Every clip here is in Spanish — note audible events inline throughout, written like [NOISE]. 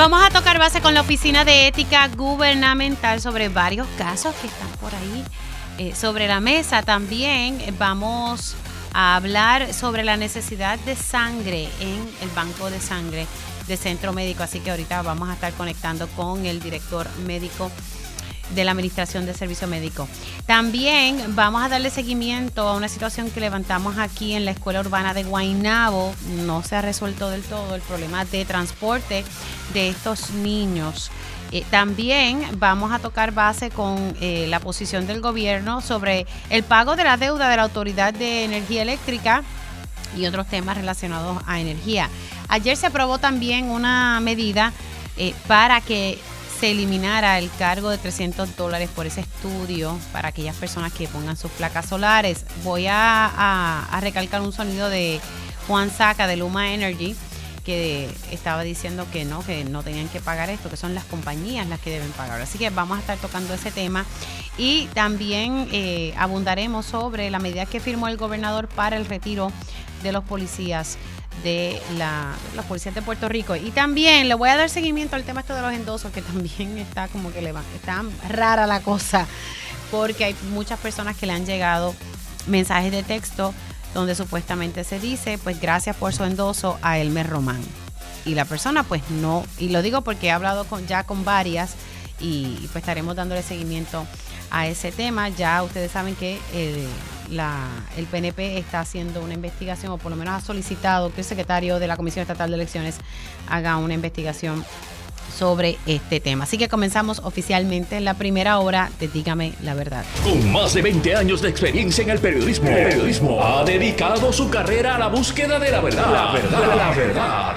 Vamos a tocar base con la Oficina de Ética Gubernamental sobre varios casos que están por ahí eh, sobre la mesa. También vamos a hablar sobre la necesidad de sangre en el banco de sangre de centro médico. Así que ahorita vamos a estar conectando con el director médico de la Administración de Servicio Médico. También vamos a darle seguimiento a una situación que levantamos aquí en la Escuela Urbana de Guaynabo. No se ha resuelto del todo el problema de transporte de estos niños. Eh, también vamos a tocar base con eh, la posición del gobierno sobre el pago de la deuda de la Autoridad de Energía Eléctrica y otros temas relacionados a energía. Ayer se aprobó también una medida eh, para que se eliminara el cargo de 300 dólares por ese estudio para aquellas personas que pongan sus placas solares. Voy a, recalcar un sonido de Juan Saca de Luma Energy que estaba diciendo que no, que no tenían que pagar esto, que son las compañías las que deben pagar. Así que vamos a estar tocando ese tema y también eh, abundaremos sobre la medida que firmó el gobernador para el retiro de los policías de la, los policías de Puerto Rico. Y también le voy a dar seguimiento al tema esto de los endosos, que [LAUGHS] también está como que le va, está rara la cosa, porque hay muchas personas que le han llegado mensajes de texto donde supuestamente se dice, pues gracias por su endoso a Elmer Román. Y la persona pues no, y lo digo porque he hablado con, ya con varias y, pues estaremos dándole seguimiento a ese tema. Ya ustedes saben que eh, el PNP está haciendo una investigación, o por lo menos ha solicitado que el secretario de la Comisión Estatal de Elecciones haga una investigación sobre este tema. Así que comenzamos oficialmente en la primera hora de Dígame la Verdad. Con más de 20 años de experiencia en el periodismo, el periodismo ha dedicado su carrera a la búsqueda de la verdad. La verdad, la verdad.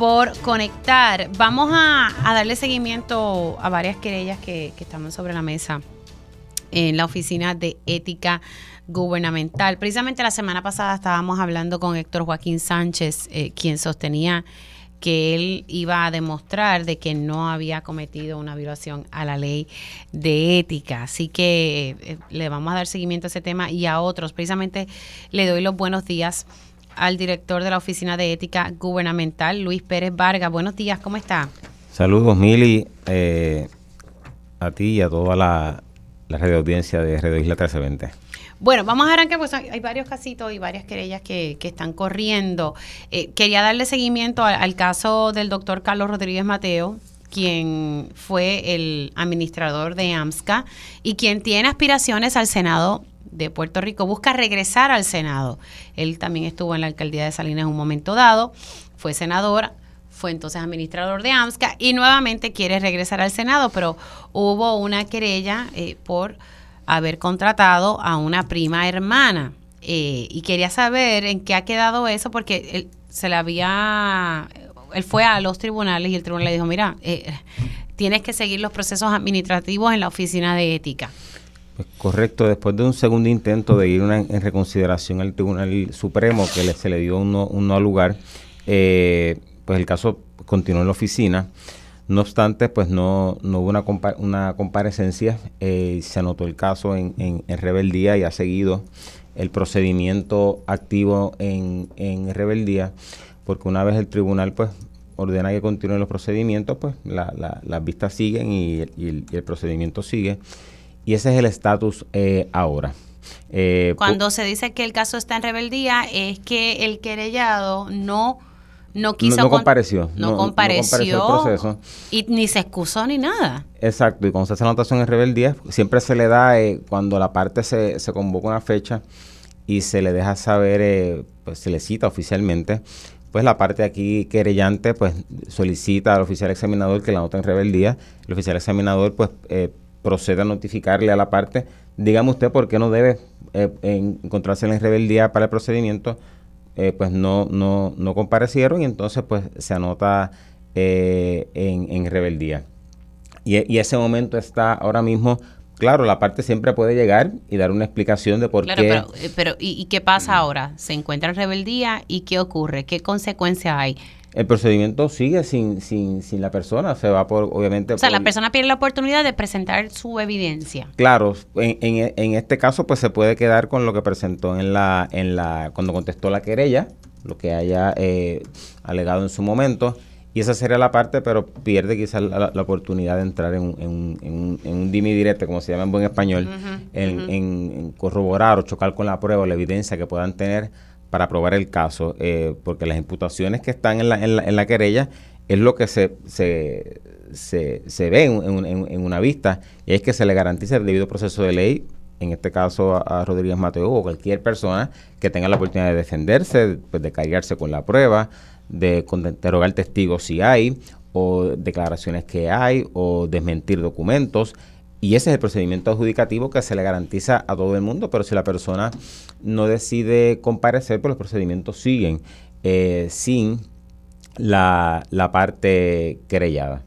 por conectar. Vamos a, darle seguimiento a varias querellas que, que estamos sobre la mesa en la Oficina de Ética Gubernamental. Precisamente la semana pasada estábamos hablando con Héctor Joaquín Sánchez, eh, quien sostenía que él iba a demostrar de que no había cometido una violación a la ley de ética. Así que eh, le vamos a dar seguimiento a ese tema y a otros. Precisamente le doy los buenos días al director de la Oficina de Ética Gubernamental, Luis Pérez Vargas. Buenos días, ¿cómo está? Saludos, Mili, eh, a ti y a toda la, la red de audiencia de Radio Isla 1320. Bueno, vamos a arrancar, pues hay varios casitos y varias querellas que, están corriendo. Eh, quería darle seguimiento al, caso del doctor Carlos Rodríguez Mateo, quien fue el administrador de AMSCA y quien tiene aspiraciones al Senado de Puerto Rico busca regresar al Senado. Él también estuvo en la alcaldía de Salinas en un momento dado, fue senador, fue entonces administrador de AMSCA y nuevamente quiere regresar al Senado, pero hubo una querella eh, por haber contratado a una prima hermana. Eh, y quería saber en qué ha quedado eso porque él se le había él fue a los tribunales y el tribunal le dijo mira eh, tienes que seguir los procesos administrativos en la oficina de ética correcto, después de un segundo intento de ir en reconsideración al Tribunal Supremo, que se le dio un no, al lugar, eh, pues el caso continuó en la oficina. No obstante, pues no, no hubo una, una comparecencia, eh, se anotó el caso en, en, rebeldía y ha seguido el procedimiento activo en, en rebeldía, porque una vez el tribunal pues ordena que continúen los procedimientos, pues las vistas siguen y el procedimiento sigue. Y ese es el estatus eh, ahora. Eh, Cuando se dice que el caso está en rebeldía, es que el querellado no no quiso no, compareció no, compareció, proceso. y ni se excusó ni nada exacto y cuando se hace la anotación en rebeldía siempre se le da eh, cuando la parte se, se convoca una fecha y se le deja saber pues se le cita oficialmente pues la parte aquí querellante pues solicita al oficial examinador que la nota en rebeldía el oficial examinador pues procede a notificarle a la parte, dígame usted por qué no debe eh, encontrarse en rebeldía para el procedimiento, eh, pues no, no, no comparecieron y entonces pues se anota eh, en, rebeldía. Y, ese momento está ahora mismo claro, la parte siempre puede llegar y dar una explicación de por qué. Pero, eh, pero ¿y, qué pasa ahora? ¿Se encuentra en rebeldía y qué ocurre? ¿Qué consecuencias hay? El procedimiento sigue sin, sin, sin la persona, se va por, obviamente... O sea, la persona pierde la oportunidad de presentar su evidencia. Claro, en, en, en, este caso pues se puede quedar con lo que presentó en la, en la cuando contestó la querella, lo que haya eh, alegado en su momento, y esa sería la parte, pero pierde quizás la, oportunidad de entrar en, en, en, en un dimi directo, como se llama en buen español, en, corroborar o chocar con la prueba o la evidencia que puedan tener para probar el caso, eh, porque las imputaciones que están en la, en la, querella es lo que se, se, se, se ve en, una vista, es que se le garantice el debido proceso de ley en este caso a, Rodríguez Mateo o cualquier persona que tenga la oportunidad de defenderse, pues, de cargarse con la prueba, de, interrogar testigos si hay, o declaraciones que hay, o desmentir documentos. Y ese es el procedimiento adjudicativo que se le garantiza a todo el mundo, pero si la persona no decide comparecer, pues los procedimientos siguen eh, sin la, la parte querellada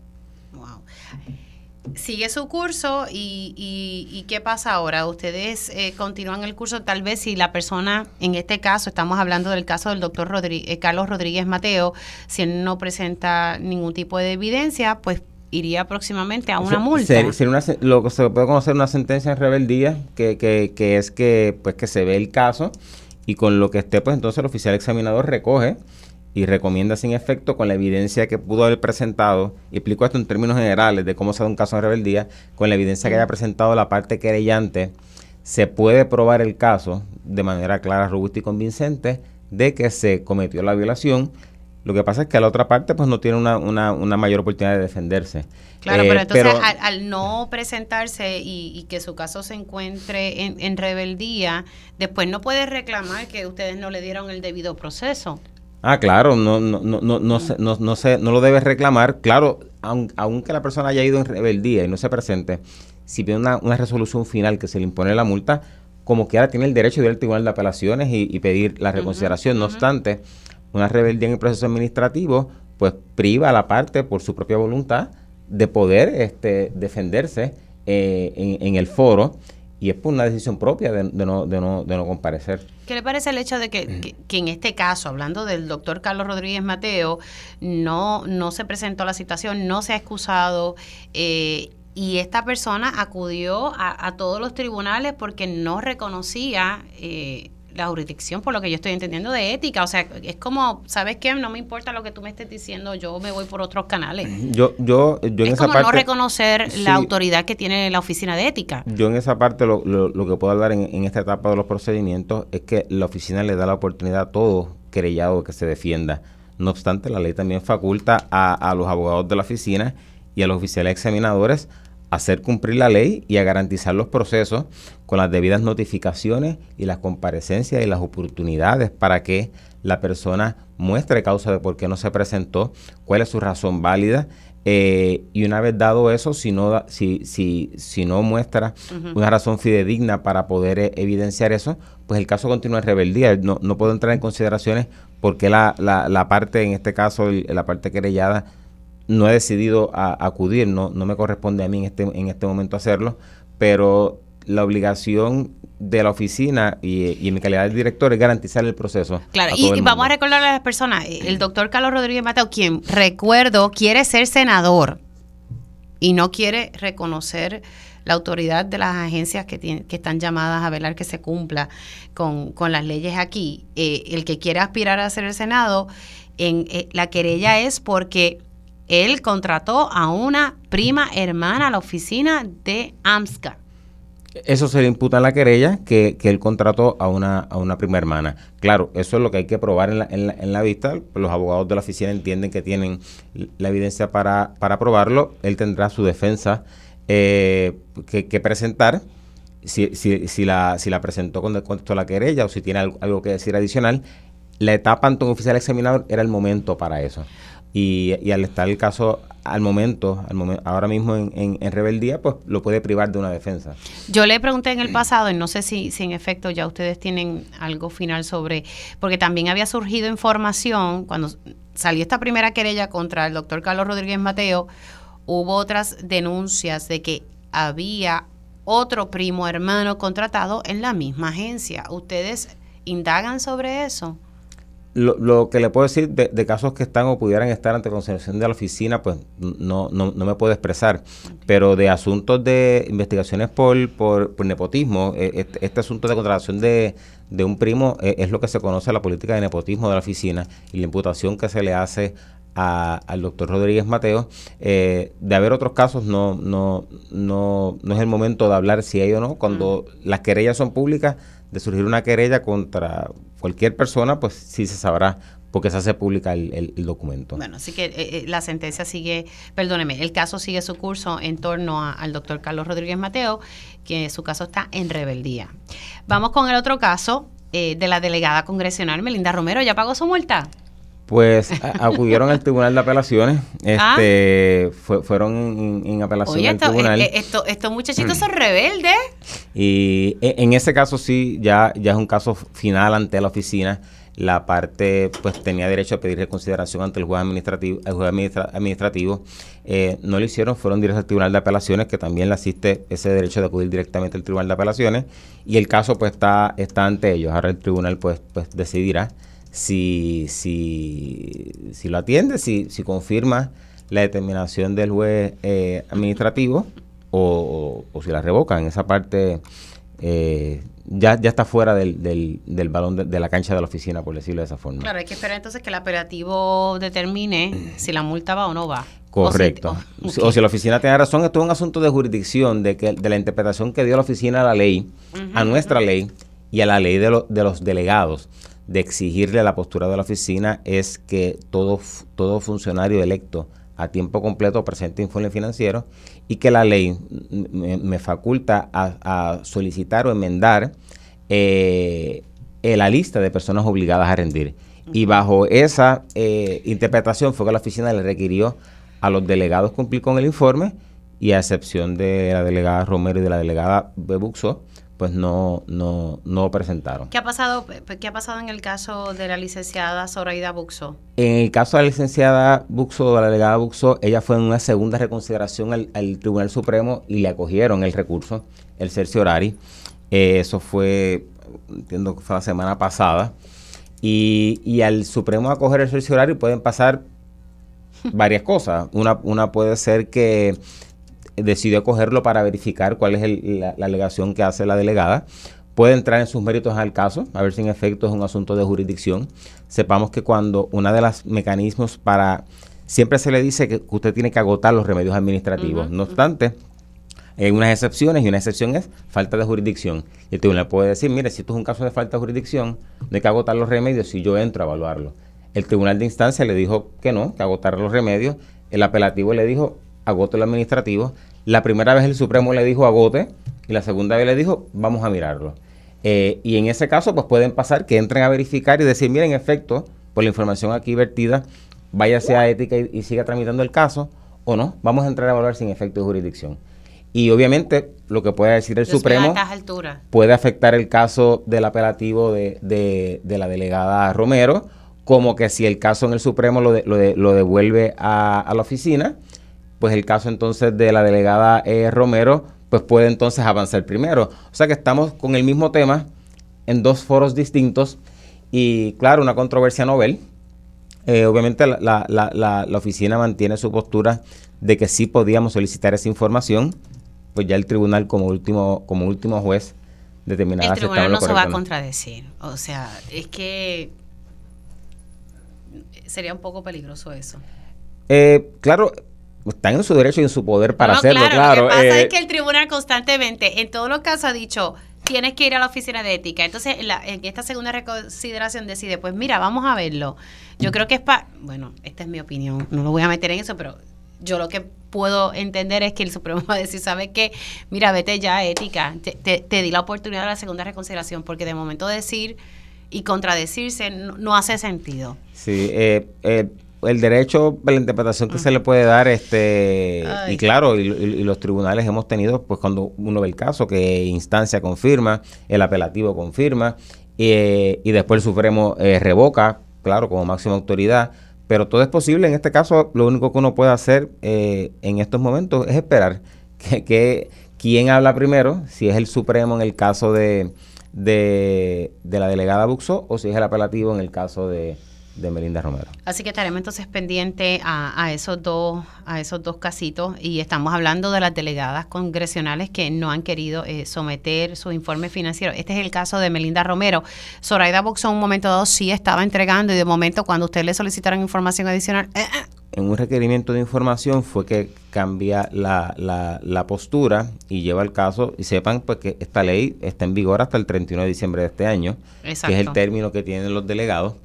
sigue su curso y, ¿qué pasa ahora? Ustedes eh, continúan el curso, tal vez si la persona, en este caso, estamos hablando del caso del doctor eh, Carlos Rodríguez Mateo, si él no presenta ningún tipo de evidencia, pues iría próximamente a una multa. Sería una, lo que se puede conocer una sentencia en rebeldía, que, que, que es que, pues, que se ve el caso y con lo que esté, pues entonces el oficial examinador recoge y recomienda sin efecto con la evidencia que pudo haber presentado, y explico esto en términos generales de cómo se da un caso de rebeldía, con la evidencia que haya presentado la parte querellante, se puede probar el caso de manera clara, robusta y convincente de que se cometió la violación. Lo que pasa es que la otra parte pues no tiene una, una, una mayor oportunidad de defenderse. Claro, pero eh, entonces al, no presentarse y, que su caso se encuentre en, en rebeldía, después no puede reclamar que ustedes no le dieron el debido proceso. Ah, claro, no, no, no, no, no, se, no, no, se, no lo debe reclamar. Claro, aunque la persona haya ido en rebeldía y no se presente, si tiene una, una resolución final que se le impone la multa, como quiera tiene el derecho de ir al Tribunal de Apelaciones y, pedir la reconsideración. No obstante, una rebeldía en el proceso administrativo, pues priva a la parte por su propia voluntad de poder este, defenderse eh, en, el foro y es por una decisión propia de, no, de, no, de no comparecer. ¿Qué le parece el hecho de que, que, en este caso, hablando del doctor Carlos Rodríguez Mateo, no, no se presentó la situación, no se ha excusado eh, y esta persona acudió a, a, todos los tribunales porque no reconocía eh, la jurisdicción, por lo que yo estoy entendiendo, de ética. O sea, es como, ¿sabes qué? No me importa lo que tú me estés diciendo, yo me voy por otros canales. Yo, yo, yo en es como no reconocer la autoridad que tiene la oficina de ética. Yo en esa parte lo, lo, que puedo hablar en, esta etapa de los procedimientos es que la oficina le da la oportunidad a todo querellado que se defienda. No obstante, la ley también faculta a, a los abogados de la oficina y a los oficiales examinadores hacer cumplir la ley y a garantizar los procesos con las debidas notificaciones y las comparecencias y las oportunidades para que la persona muestre causa de por qué no se presentó, cuál es su razón válida. Eh, y una vez dado eso, si no, si, si, si no muestra una razón fidedigna para poder eh, evidenciar eso, pues el caso continúa en rebeldía. No, no puedo entrar en consideraciones porque la, la, la parte, en este caso, la parte querellada, no he decidido a, acudir, no, no me corresponde a mí en este, en este momento hacerlo, pero la obligación de la oficina y, en mi calidad de director es garantizar el proceso. Claro, y, vamos a recordar a las personas, el doctor Carlos Rodríguez Mateo, quien recuerdo quiere ser senador y no quiere reconocer la autoridad de las agencias que, que están llamadas a velar que se cumpla con, con las leyes aquí. Eh, el que quiere aspirar a ser el Senado, en, eh, la querella es porque él contrató a una prima hermana a la oficina de AMSCA. Eso se le imputa en la querella, que, él contrató a una, a una prima hermana. Claro, eso es lo que hay que probar en la, en la, vista. Los abogados de la oficina entienden que tienen la evidencia para, para probarlo. Él tendrá su defensa eh, que, presentar. Si, si, si, la, si la presentó con descuento a la querella o si tiene algo, que decir adicional, la etapa ante un oficial examinador era el momento para eso. Y, al estar el caso al momento, al momento ahora mismo en, rebeldía, pues lo puede privar de una defensa. Yo le pregunté en el pasado, y no sé si, si en efecto ya ustedes tienen algo final sobre, porque también había surgido información cuando salió esta primera querella contra el doctor Carlos Rodríguez Mateo, hubo otras denuncias de que había otro primo hermano contratado en la misma agencia. ¿Ustedes indagan sobre eso? Lo, que le puedo decir de, casos que están o pudieran estar ante consideración de la oficina, pues no, no, no me puedo expresar. Pero de asuntos de investigaciones por, por, nepotismo, eh, este, este, asunto de contratación de, de un primo eh, es lo que se conoce la política de nepotismo de la oficina y la imputación que se le hace al doctor Rodríguez Mateo. Eh, de haber otros casos, no, no, no, no es el momento de hablar si hay o no. Cuando mm. las querellas son públicas, de surgir una querella contra cualquier persona, pues sí se sabrá porque se hace pública el, documento. Bueno, así que eh, eh, la sentencia sigue, perdóneme, el caso sigue su curso en torno al doctor Carlos Rodríguez Mateo, que su caso está en rebeldía. Vamos con el otro caso de la delegada congresional Melinda Romero. ¿Ya pagó su multa? Pues acudieron al Tribunal de Apelaciones, [LAUGHS] ah. este, fueron en, apelación al tribunal. Eh, eh, estos muchachitos son rebeldes. Y e, en, ese caso sí, ya, ya es un caso final ante la oficina. La parte pues tenía derecho a pedir reconsideración ante el juez administrativo. El juez administrativo eh, no lo hicieron, fueron directos al Tribunal de Apelaciones, que también le asiste ese derecho de acudir directamente al Tribunal de Apelaciones. Y el caso pues está, está ante ellos. Ahora el tribunal pues, pues decidirá si, si, si lo atiende, si, si confirma la determinación del juez eh, administrativo o, si la revoca. En esa parte eh, ya, ya está fuera del, del, del balón de, la cancha de la oficina, por decirlo de esa forma. Claro, hay que esperar entonces que el operativo determine si la multa va o no va. Correcto. [LAUGHS] O si, la oficina tiene razón, esto es un asunto de jurisdicción, de que de la interpretación que dio la oficina a la ley, a nuestra ley y a la ley de, de los delegados de exigirle la postura de la oficina es que todo, todo funcionario electo a tiempo completo presente informe financiero y que la ley me, faculta a, solicitar o enmendar eh, la lista de personas obligadas a rendir. Y bajo esa eh, interpretación fue que la oficina le requirió a los delegados cumplir con el informe y a excepción de la delegada Romero y de la delegada Bebuxo, pues no, no, no presentaron. ¿Qué ha pasado, qué ha pasado en el caso de la licenciada Zoraida Buxo? En el caso de la licenciada Buxo, de la delegada Buxo, ella fue en una segunda reconsideración al, Tribunal Supremo y le acogieron el recurso, el cerciorari. Eh, eso fue, entiendo que fue la semana pasada. Y, y al Supremo acoger el cerciorari pueden pasar [LAUGHS] varias cosas. Una, una puede ser que decidió cogerlo para verificar cuál es la, alegación que hace la delegada. Puede entrar en sus méritos al caso, a ver si en efecto es un asunto de jurisdicción. Sepamos que cuando uno de los mecanismos para... Siempre se le dice que usted tiene que agotar los remedios administrativos. no obstante, hay unas excepciones y una excepción es falta de jurisdicción. Y el tribunal puede decir, mire, si esto es un caso de falta de jurisdicción, no hay que agotar los remedios si yo entro a evaluarlo. El tribunal de instancia le dijo que no, que agotar los remedios. El apelativo le dijo, agote lo administrativo. La primera vez el Supremo le dijo agote y la segunda vez le dijo vamos a mirarlo. Eh, y en ese caso, pues pueden pasar que entren a verificar y decir, miren, en efecto, por la información aquí vertida, váyase a ética y, siga tramitando el caso, o no, vamos a entrar a evaluar sin efecto de jurisdicción. Y obviamente lo que puede decir el Supremo puede afectar el caso del apelativo de, de, la delegada Romero, como que si el caso en el Supremo lo, lo, devuelve a, a la oficina, pues el caso entonces de la delegada eh, Romero, pues puede entonces avanzar primero. O sea que estamos con el mismo tema en dos foros distintos y claro, una controversia novel. Eh, obviamente la, la, oficina mantiene su postura de que sí podíamos solicitar esa información, pues ya el tribunal como último, como último juez determinará El tribunal no se va a contradecir. O sea, es que sería un poco peligroso eso. Eh, claro, están en su derecho y en su poder para hacerlo, claro. Lo que pasa es eh, que el tribunal constantemente, en todos los casos, ha dicho, tienes que ir a la oficina de ética. Entonces, en, en esta segunda reconsideración decide, pues mira, vamos a verlo. Yo creo que es para, bueno, esta es mi opinión, no lo voy a meter en eso, pero yo lo que puedo entender es que el Supremo va a decir, ¿sabes qué? Mira, vete ya a ética, te, di la oportunidad de la segunda reconsideración, porque de momento decir y contradecirse no, hace sentido. Sí, eh, eh, el derecho, la interpretación que se le puede dar, este y claro, y, los tribunales hemos tenido, pues cuando uno ve el caso, que instancia confirma, el apelativo confirma, y, después el Supremo eh, revoca, claro, como máxima autoridad, pero todo es posible. En este caso, lo único que uno puede hacer eh, en estos momentos es esperar que, quién habla primero, si es el Supremo en el caso de, de, la delegada Buxo o si es el apelativo en el caso de, de Melinda Romero. Así que estaremos entonces pendientes a, esos dos a esos dos casitos y estamos hablando de las delegadas congresionales que no han querido eh, someter su informe financiero. Este es el caso de Melinda Romero. Zoraida Boxo en un momento dado sí estaba entregando y de momento cuando ustedes le solicitaron información adicional... Eh, eh. En un requerimiento de información fue que cambia la, la, postura y lleva el caso, y sepan pues que esta ley está en vigor hasta el 31 de diciembre de este año, que es el término que tienen los delegados.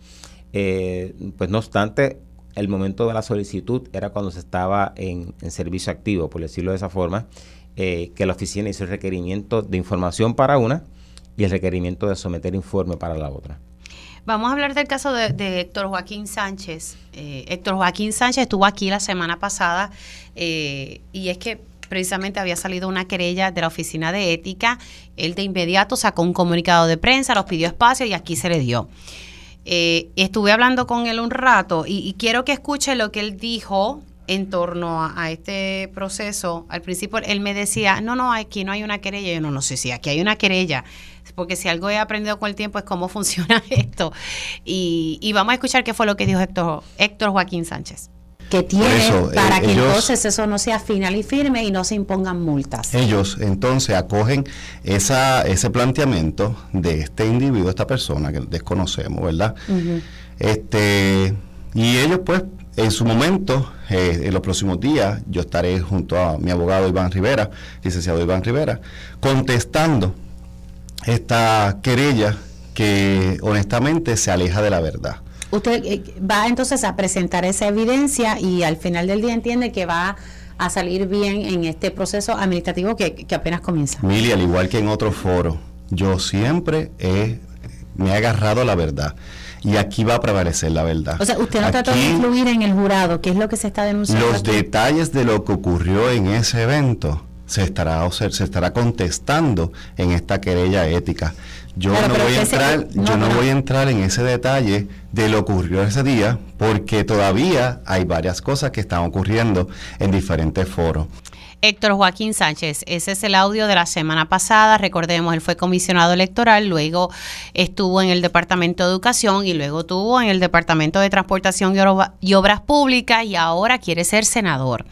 Eh, pues no obstante, el momento de la solicitud era cuando se estaba en, servicio activo, por decirlo de esa forma, eh, que la oficina hizo el requerimiento de información para una y el requerimiento de someter informe para la otra. Vamos a hablar del caso de, Héctor Joaquín Sánchez. Eh, Héctor Joaquín Sánchez estuvo aquí la semana pasada y es que precisamente había salido una querella de la oficina de ética. Él de inmediato sacó un comunicado de prensa, los pidió espacio y aquí se le dio. Eh, estuve hablando con él un rato y, quiero que escuche lo que él dijo en torno a, este proceso. Al principio él me decía, no, no, aquí no hay una querella. Yo no, no sé si aquí hay una querella, porque si algo he aprendido con el tiempo es cómo [LAUGHS] funciona esto. Y, y vamos a escuchar qué fue lo que dijo Héctor, Héctor Joaquín Sánchez que tiene para eh, que entonces eso no sea final y firme y no se impongan multas. Ellos entonces acogen esa, ese planteamiento de este individuo, esta persona que desconocemos, ¿verdad? este Y ellos pues en su momento, eh, en los próximos días, yo estaré junto a mi abogado Iván Rivera, licenciado Iván Rivera, contestando esta querella que honestamente se aleja de la verdad. Usted eh, va entonces a presentar esa evidencia y al final del día entiende que va a salir bien en este proceso administrativo que, apenas comienza. Mili, al igual que en otros foros, yo siempre he, me he agarrado a la verdad. Y aquí va a prevalecer la verdad. O sea, usted no trató de influir en el jurado, ¿qué es lo que se está denunciando? Los detalles de lo que ocurrió en ese evento se estará, se estará contestando en esta querella ética. Yo no voy a entrar, yo no, voy a entrar en ese detalle de lo ocurrió ese día, porque todavía hay varias cosas que están ocurriendo en diferentes foros. Héctor Joaquín Sánchez, ese es el audio de la semana pasada. Recordemos, él fue comisionado electoral, luego estuvo en el Departamento de Educación y luego estuvo en el Departamento de Transportación y Obras Públicas y ahora quiere ser senador.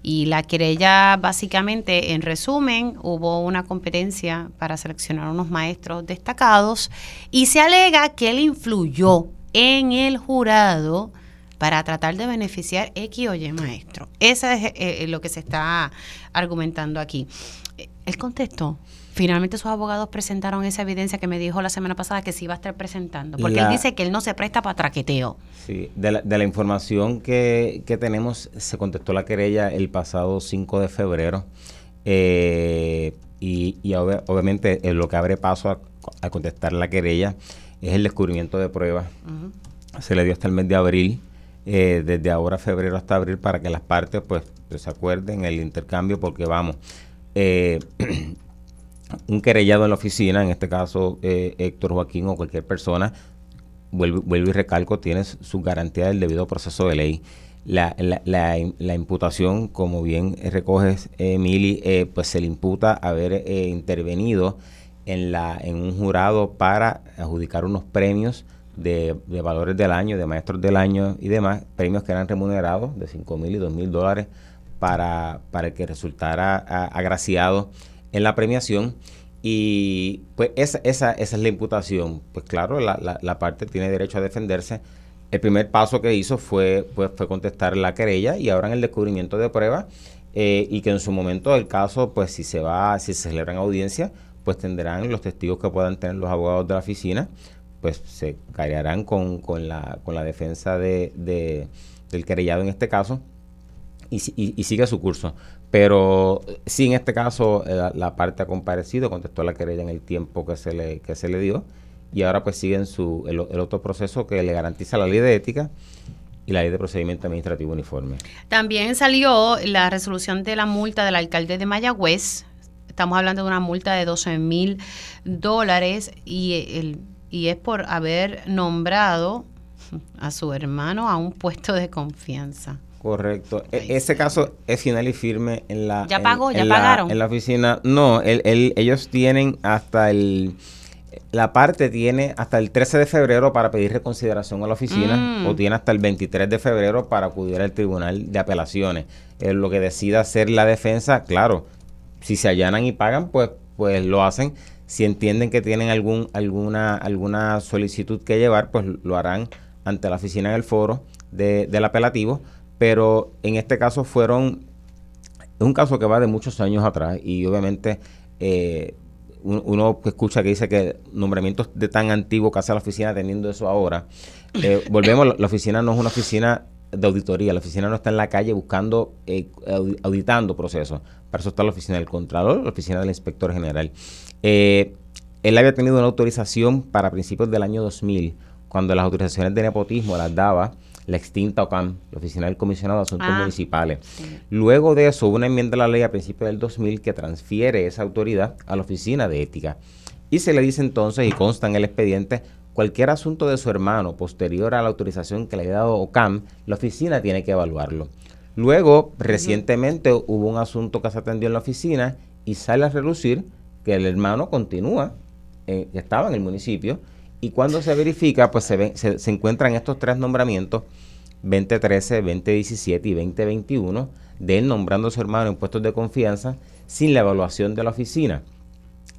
Y la querella, básicamente, en resumen, hubo una competencia para seleccionar unos maestros destacados y se alega que él influyó en el jurado para tratar de beneficiar X o Y maestro. Eso es eh, eh, lo que se está argumentando aquí. El contexto. Finalmente sus abogados presentaron esa evidencia que me dijo la semana pasada que se iba a estar presentando, porque él dice que él no se presta para traqueteo. Sí, de la, de la información que, tenemos, se contestó la querella el pasado 5 de febrero. Eh, y, obviamente lo que abre paso a, contestar la querella es el descubrimiento de pruebas. Se le dio hasta el mes de abril. Eh, desde ahora febrero hasta abril para que las partes pues, se acuerden el intercambio porque vamos eh, [CLEARS THROAT] un querellado en la oficina en este caso eh, Héctor Joaquín o cualquier persona vuelvo, y recalco tiene su garantía del debido proceso de ley. La, la, imputación como bien recoges Emily pues se le imputa haber intervenido en la en un jurado para adjudicar unos premios de, valores del año, de maestros del año y demás, premios que eran remunerados de 5 mil y 2 mil dólares para, para que resultara agraciado en la premiación. Y pues esa, esa, esa es la imputación. Pues claro, la, la, parte tiene derecho a defenderse. El primer paso que hizo fue, pues, fue contestar la querella y ahora en el descubrimiento de pruebas eh, y que en su momento el caso, pues si se va, si se celebran audiencia, pues tendrán los testigos que puedan tener los abogados de la oficina pues se cargarán con, con, la, con la defensa de, del querellado en este caso y, sigue su curso. Pero sí, en este caso, eh, la, parte ha comparecido, contestó la querella en el tiempo que se le, que se le dio y ahora pues sigue su, el, otro proceso que le garantiza la ley de ética y la ley de procedimiento administrativo uniforme. También salió la resolución de la multa del alcalde de Mayagüez. Estamos hablando de una multa de 12 mil dólares y el y es por haber nombrado a su hermano a un puesto de confianza. Correcto. E- ese caso es final y firme en la. ¿Ya en- pagó? en ¿Ya la- pagaron? En la oficina. No, el, el- ellos tienen hasta el. La parte tiene hasta el 13 de febrero para pedir reconsideración a la oficina Mm. o tiene hasta el 23 de febrero para acudir al tribunal de apelaciones. Eh, lo que decida hacer la defensa, claro, si se allanan y pagan, pues, pues lo hacen. Si entienden que tienen algún, alguna, alguna solicitud que llevar, pues lo harán ante la oficina en el foro de- del apelativo. Pero en este caso fueron, es un caso que va de muchos años atrás y obviamente eh, un- uno escucha que dice que nombramientos de tan antiguo que hace la oficina teniendo eso ahora. Eh, volvemos, la- oficina no es una oficina de auditoría, la oficina no está en la calle buscando, eh, audi- auditando procesos. Para eso está la oficina del Contralor, la oficina del Inspector General. Eh, él había tenido una autorización para principios del año 2000, cuando las autorizaciones de nepotismo las daba la extinta OCAM, la Oficina del Comisionado de Asuntos Ah, Municipales. Luego de eso, hubo una enmienda a la ley a principios del 2000 que transfiere esa autoridad a la Oficina de Ética. Y se le dice entonces, y consta en el expediente, cualquier asunto de su hermano posterior a la autorización que le haya dado OCAM, la oficina tiene que evaluarlo. Luego, recientemente hubo un asunto que se atendió en la oficina y sale a relucir que el hermano continúa, eh, estaba en el municipio, y cuando se verifica, pues se, se, se encuentran estos tres nombramientos, 2013, 2017 y 2021, de él nombrando a su hermano en puestos de confianza sin la evaluación de la oficina.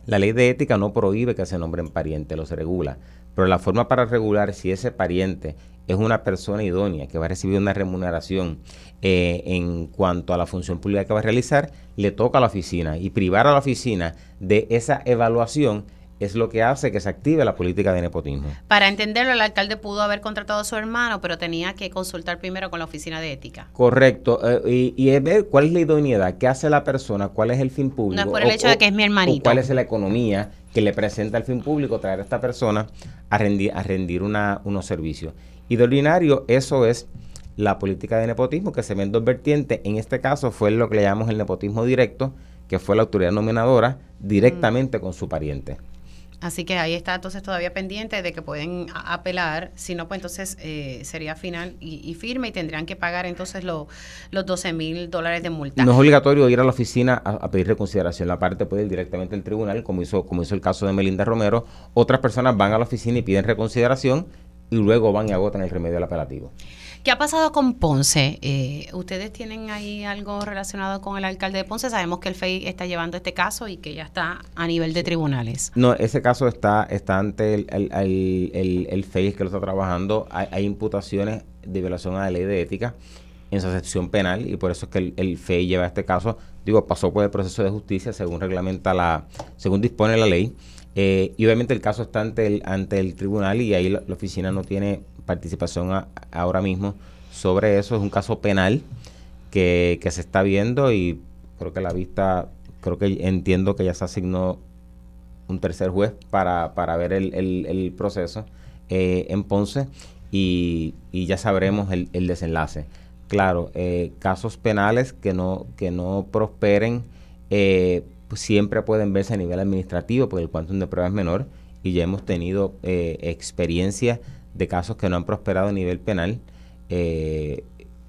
La ley de ética no prohíbe que se nombren parientes, los regula, pero la forma para regular si ese pariente es una persona idónea que va a recibir una remuneración eh, en cuanto a la función pública que va a realizar, le toca a la oficina y privar a la oficina de esa evaluación es lo que hace que se active la política de nepotismo. Para entenderlo, el alcalde pudo haber contratado a su hermano, pero tenía que consultar primero con la oficina de ética. Correcto, eh, y, ver cuál es la idoneidad, qué hace la persona, cuál es el fin público. No es por el hecho de que es mi hermanito. o cuál es la economía que le presenta el fin público traer a esta persona a rendir, a rendir una, unos servicios. Y de ordinario, eso es la política de nepotismo que se ve en dos vertientes. En este caso fue lo que le llamamos el nepotismo directo, que fue la autoridad nominadora directamente con su pariente. Así que ahí está entonces todavía pendiente de que pueden apelar, si no, pues entonces eh, sería final y, y firme y tendrían que pagar entonces lo- los 12 mil dólares de multa. No es obligatorio ir a la oficina a, a pedir reconsideración. La parte puede ir directamente al tribunal, como hizo, como hizo el caso de Melinda Romero. Otras personas van a la oficina y piden reconsideración y luego van y agotan el remedio al apelativo. ¿Qué ha pasado con Ponce? Eh, ¿Ustedes tienen ahí algo relacionado con el alcalde de Ponce? Sabemos que el FEI está llevando este caso y que ya está a nivel de tribunales. No, ese caso está, está ante el, el, el, el- el FEIS que lo está trabajando. Hay, hay imputaciones de violación a la ley de ética en su sección penal y por eso es que el, el FEI lleva este caso. Digo, pasó por el proceso de justicia según reglamenta la, según dispone la ley. Eh, y obviamente el caso está ante el, ante el tribunal y ahí la, la oficina no tiene participación a- ahora mismo sobre eso. Es un caso penal que, que se está viendo y creo que la vista, creo que entiendo que ya se asignó un tercer juez para, para ver el, el- el proceso eh, en Ponce y, y ya sabremos el, el desenlace. Claro, eh, casos penales que no, que no prosperen eh, pues siempre pueden verse a nivel administrativo porque el quantum de prueba es menor y ya hemos tenido eh, experiencia de casos que no han prosperado a nivel penal eh,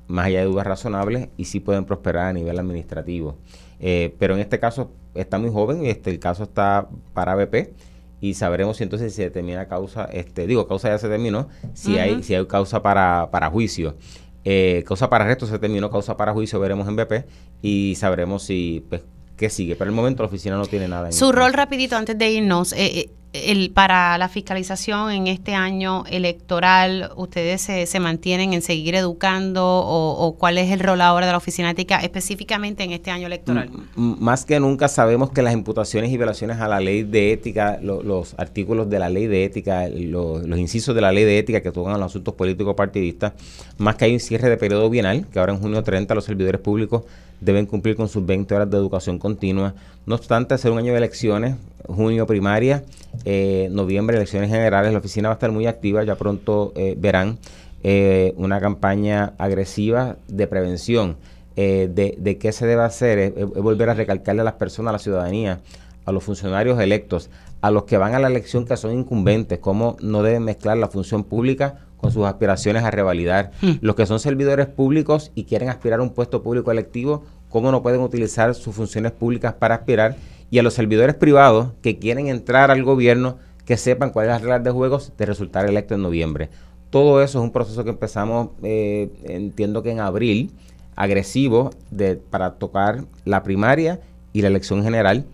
más allá de dudas razonables y sí pueden prosperar a nivel administrativo. Eh, pero en este caso está muy joven este, el caso está para BP y sabremos si entonces se determina causa, este, digo, causa ya se terminó, si hay, si hay causa para, para juicio. Eh, causa para arresto se terminó, causa para juicio veremos en BP y sabremos si pues, qué sigue. Pero el momento la oficina no tiene nada en Su rol rapidito antes de irnos, eh, el, para la fiscalización en este año electoral, ¿ustedes se, se mantienen en seguir educando o, o cuál es el rol ahora de la oficina ética específicamente en este año electoral? Más que nunca sabemos que las imputaciones y violaciones a la ley de ética, lo- los artículos de la ley de ética, lo- los incisos de la ley de ética que tocan los asuntos políticos partidistas, más que hay un cierre de periodo bienal, que ahora en junio 30 los servidores públicos deben cumplir con sus 20 horas de educación continua. No obstante, ser un año de elecciones, junio primaria, eh, noviembre elecciones generales, la oficina va a estar muy activa, ya pronto eh, verán eh, una campaña agresiva de prevención. Eh, de, de qué se debe hacer es, es volver a recalcarle a las personas, a la ciudadanía, a los funcionarios electos, a los que van a la elección que son incumbentes, cómo no deben mezclar la función pública con con sus aspiraciones a revalidar. Hmm. Los que son servidores públicos y quieren aspirar a un puesto público electivo, cómo no pueden utilizar sus funciones públicas para aspirar. Y a los servidores privados que quieren entrar al gobierno, que sepan cuáles las reglas de juegos de resultar electo en noviembre. Todo eso es un proceso que empezamos, eh, entiendo que en abril, agresivo de, para tocar la primaria y la elección general.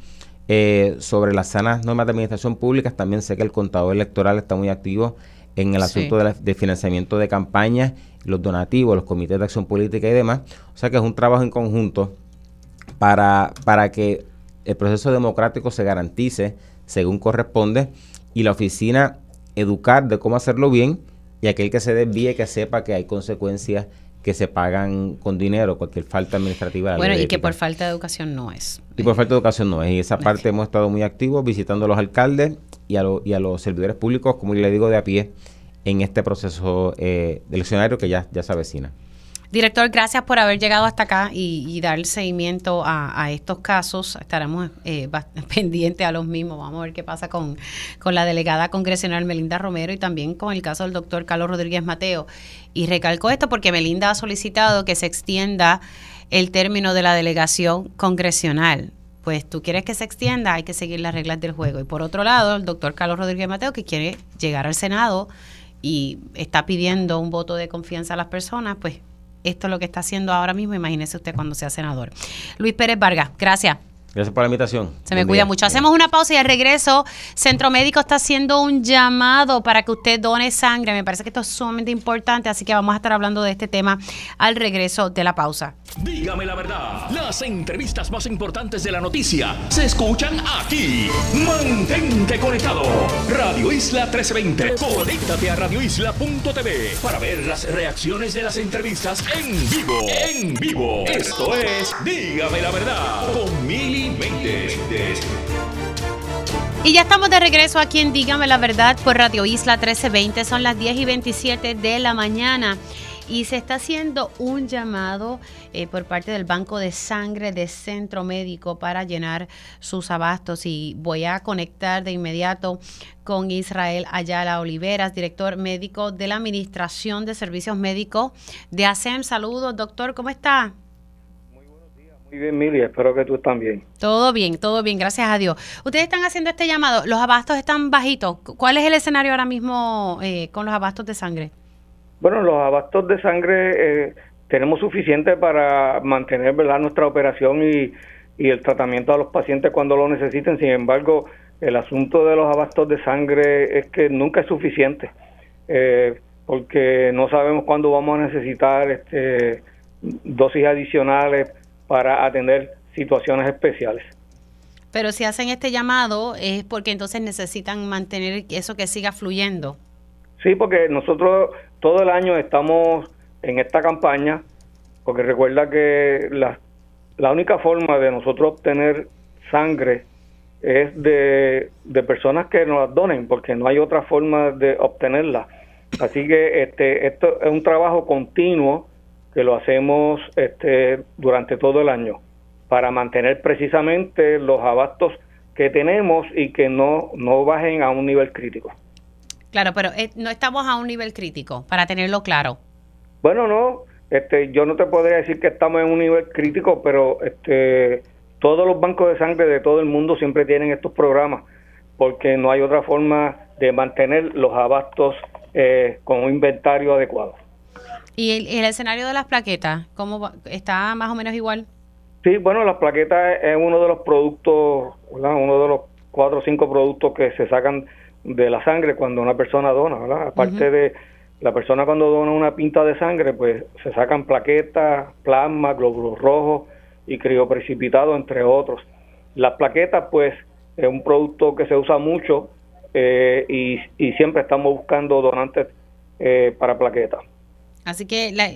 Eh, sobre las sanas normas de administración pública, también sé que el contador electoral está muy activo en el Sí. asunto de, la- de financiamiento de campañas, los donativos, los comités de acción política y demás. O sea que es un trabajo en conjunto para, para que el proceso democrático se garantice según corresponde y la oficina educar de cómo hacerlo bien y aquel que se desvíe que sepa que hay consecuencias que se pagan con dinero, cualquier falta administrativa. Bueno, y que por falta de educación no es. Y por falta de educación no es. Y esa parte hemos estado muy activos visitando a los alcaldes y a, lo- y a los servidores públicos, como le digo, de a pie en este proceso eh, eleccionario que ya, ya se avecina. Director, gracias por haber llegado hasta acá y, y dar seguimiento a, estos casos. Estaremos eh, [LAUGHS] pendientes a los mismos. Vamos a ver qué pasa con, con la delegada congresional Melinda Romero y también con el caso del doctor Carlos Rodríguez Mateo. Y recalco esto porque Melinda ha solicitado que se extienda el término de la delegación congresional. Pues tú quieres que se extienda, hay que seguir las reglas del juego. Y por otro lado, el doctor Carlos Rodríguez Mateo, que quiere llegar al Senado y está pidiendo un voto de confianza a las personas, pues esto es lo que está haciendo ahora mismo. Imagínese usted cuando sea senador. Luis Pérez Vargas, gracias. Gracias por la invitación. Se me Buen cuida día. mucho. Hacemos una pausa y al regreso, Centro Médico está haciendo un llamado para que usted done sangre. Me parece que esto es sumamente importante, así que vamos a estar hablando de este tema al regreso de la pausa. Dígame la verdad, las entrevistas más importantes de la noticia se escuchan aquí. Mantente conectado. Radio Isla 1320. Conéctate a radioisla.tv para ver las reacciones de las entrevistas en vivo. En vivo. Esto es Dígame la verdad con Mili. Y ya estamos de regreso aquí en Dígame la Verdad por Radio Isla 1320. Son las 10 y 27 de la mañana. Y se está haciendo un llamado eh, por parte del Banco de Sangre de Centro Médico para llenar sus abastos. Y voy a conectar de inmediato con Israel Ayala Oliveras, director médico de la Administración de Servicios Médicos de ASEM. Saludos, doctor, ¿cómo está? Muy bien, Mili, espero que tú también. Todo bien, todo bien, gracias a Dios. Ustedes están haciendo este llamado, los abastos están bajitos. ¿Cuál es el escenario ahora mismo eh, con los abastos de sangre? Bueno, los abastos de sangre eh, tenemos suficiente para mantener ¿verdad? nuestra operación y, y el tratamiento a los pacientes cuando lo necesiten. Sin embargo, el asunto de los abastos de sangre es que nunca es suficiente, eh, porque no sabemos cuándo vamos a necesitar este, dosis adicionales para atender situaciones especiales. Pero si hacen este llamado es porque entonces necesitan mantener eso que siga fluyendo. Sí, porque nosotros todo el año estamos en esta campaña, porque recuerda que la, la única forma de nosotros obtener sangre es de, de personas que nos las donen, porque no hay otra forma de obtenerla. Así que este, esto es un trabajo continuo que lo hacemos este, durante todo el año para mantener precisamente los abastos que tenemos y que no, no bajen a un nivel crítico. Claro, pero eh, no estamos a un nivel crítico, para tenerlo claro. Bueno, no, este, yo no te podría decir que estamos en un nivel crítico, pero este, todos los bancos de sangre de todo el mundo siempre tienen estos programas, porque no hay otra forma de mantener los abastos eh, con un inventario adecuado. ¿Y el, el escenario de las plaquetas, cómo va? está más o menos igual? Sí, bueno, las plaquetas es uno de los productos, ¿verdad? uno de los cuatro o cinco productos que se sacan de la sangre cuando una persona dona, ¿verdad? Aparte de la persona cuando dona una pinta de sangre, pues se sacan plaquetas, plasma, glóbulos rojos y crioprecipitado, entre otros. Las plaquetas, pues, es un producto que se usa mucho eh, y, y siempre estamos buscando donantes eh, para plaquetas. Así que, la,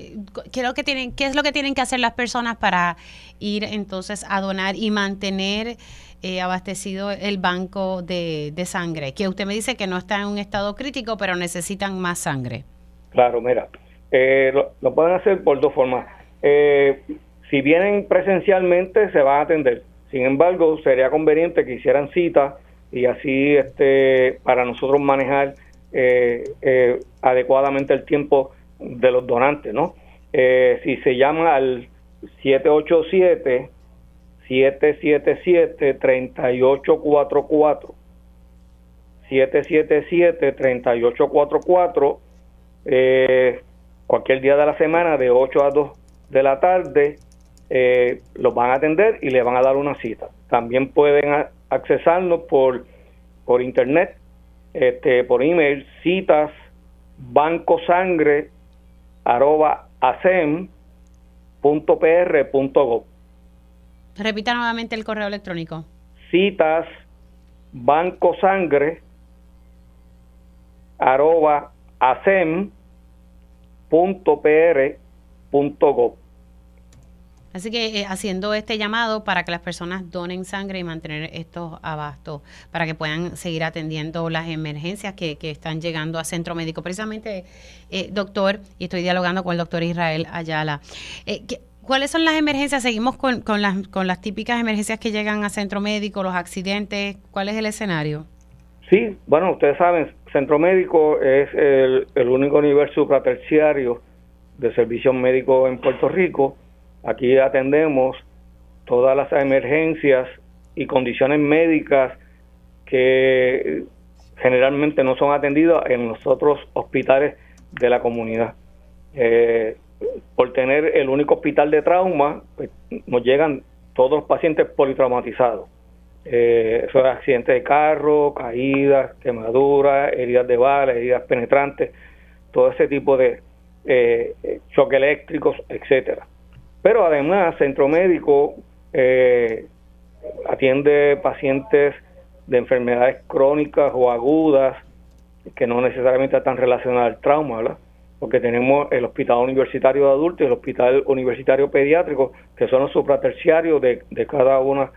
¿qué, que tienen, ¿qué es lo que tienen que hacer las personas para ir entonces a donar y mantener eh, abastecido el banco de, de, sangre? Que usted me dice que no está en un estado crítico, pero necesitan más sangre. Claro, mira, eh, lo, pueden hacer por dos formas. Eh, si vienen presencialmente, se van a atender. Sin embargo, sería conveniente que hicieran cita y así este, para nosotros manejar adecuadamente el tiempo de los donantes, ¿no? si se llama al 787 777 3844 777-3844, eh, cualquier día de la semana de 8 a 2 de la tarde, eh, los van a atender y le van a dar una cita. También pueden accesarnos por, por internet, este, por email, citas bancosangre arroba Repita nuevamente el correo electrónico. Citas bancosangre arroba acem.pr.gov. Así que eh, haciendo este llamado para que las personas donen sangre y mantener estos abastos, para que puedan seguir atendiendo las emergencias que, están llegando a centro médico. Precisamente, eh, doctor, y estoy dialogando con el doctor Israel Ayala. Eh, ¿Cuáles son las emergencias? Seguimos con, con, las, con las típicas emergencias que llegan a centro médico, los accidentes. ¿Cuál es el escenario? Sí, bueno, ustedes saben, Centro Médico es el, único nivel supraterciario de servicios médicos en Puerto Rico. Aquí atendemos todas las emergencias y condiciones médicas que generalmente no son atendidas en los otros hospitales de la comunidad. Eh, por tener el único hospital de trauma, pues, nos llegan todos los pacientes politraumatizados eh, son accidentes de carro, caídas, quemaduras, heridas de bala, heridas penetrantes, todo ese tipo de eh, choques eléctricos, etcétera. Pero además, Centro Médico eh, atiende pacientes de enfermedades crónicas o agudas que no necesariamente están relacionadas al trauma, ¿verdad? Porque tenemos el Hospital Universitario de Adultos y el Hospital Universitario Pediátrico, que son los supraterciarios de, de cada una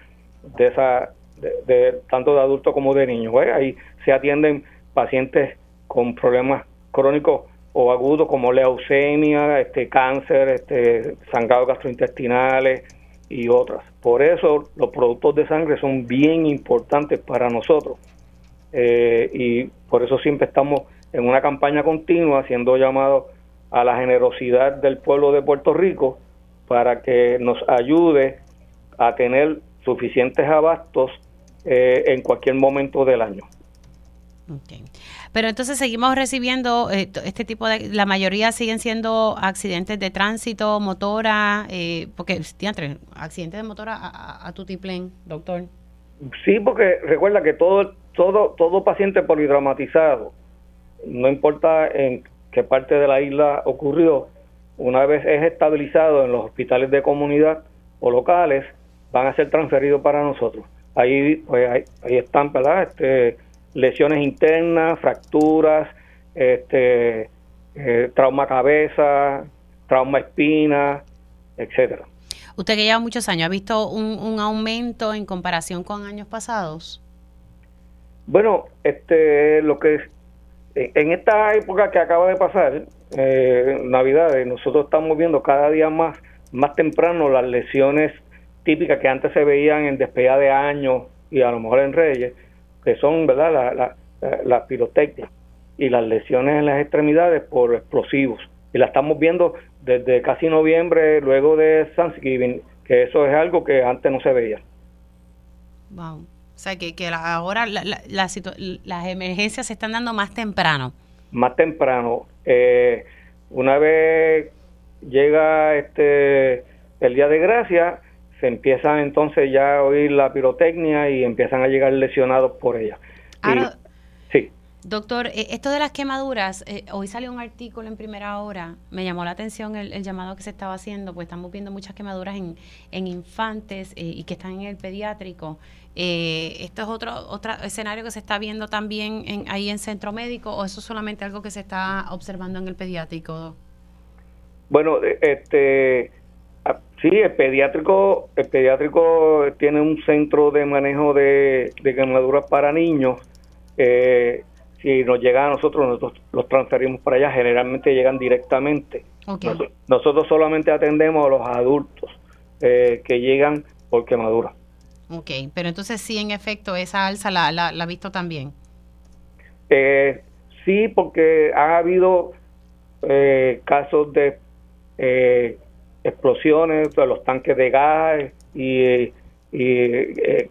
de esas de, tanto de adultos como de niños. Ahí se atienden pacientes con problemas crónicos o agudos como leucemia, este cáncer, este sangrado gastrointestinales y otras. Por eso los productos de sangre son bien importantes para nosotros eh, y por eso siempre estamos en una campaña continua haciendo llamados a la generosidad del pueblo de Puerto Rico para que nos ayude a tener suficientes abastos eh, en cualquier momento del año. Pero entonces seguimos recibiendo eh, este tipo de, la mayoría siguen siendo accidentes de tránsito, motora, eh, porque, entre accidentes de motora a, a, tutiplén, doctor. Sí, porque recuerda que todo, todo, todo paciente polidramatizado, no importa en qué parte de la isla ocurrió, una vez es estabilizado en los hospitales de comunidad o locales, van a ser transferidos para nosotros ahí, pues, ahí, están, ¿verdad? Este, lesiones internas, fracturas, este, eh, trauma cabeza, trauma espina, etcétera. Usted que lleva muchos años, ¿ha visto un, aumento en comparación con años pasados? Bueno, este, lo que en esta época que acaba de pasar, eh, Navidades, nosotros estamos viendo cada día más, más temprano las lesiones típicas que antes se veían en despedida de años y a lo mejor en Reyes, que son verdad las la, la, pirotecnia y las lesiones en las extremidades por explosivos. Y la estamos viendo desde casi noviembre, luego de Thanksgiving, que eso es algo que antes no se veía. Wow. O sea, que, que ahora las emergencias se están dando más temprano. Más temprano. Eh, una vez llega este el Día de Gracia, se empiezan entonces ya a oír la pirotecnia y empiezan a llegar lesionados por ella. sí. Doctor, eh, esto de las quemaduras, eh, hoy salió un artículo en primera hora, me llamó la atención el, llamado que se estaba haciendo, pues estamos viendo muchas quemaduras en, en infantes eh, y que están en el pediátrico. ¿Esto es otro, otro escenario que se está viendo también en, ahí en centro médico o eso es solamente algo que se está observando en el pediátrico? Bueno, este Ah, sí, el pediátrico, el pediátrico tiene un centro de manejo de, quemaduras para niños. Eh, si nos llega a nosotros, nosotros los transferimos para allá, generalmente llegan directamente. Nosotros, solamente atendemos a los adultos eh, que llegan por quemadura. Ok, pero entonces sí, en efecto, esa alza la, la, ha visto también. Eh, sí, porque ha habido eh, casos de eh, explosiones de los tanques de gas y, y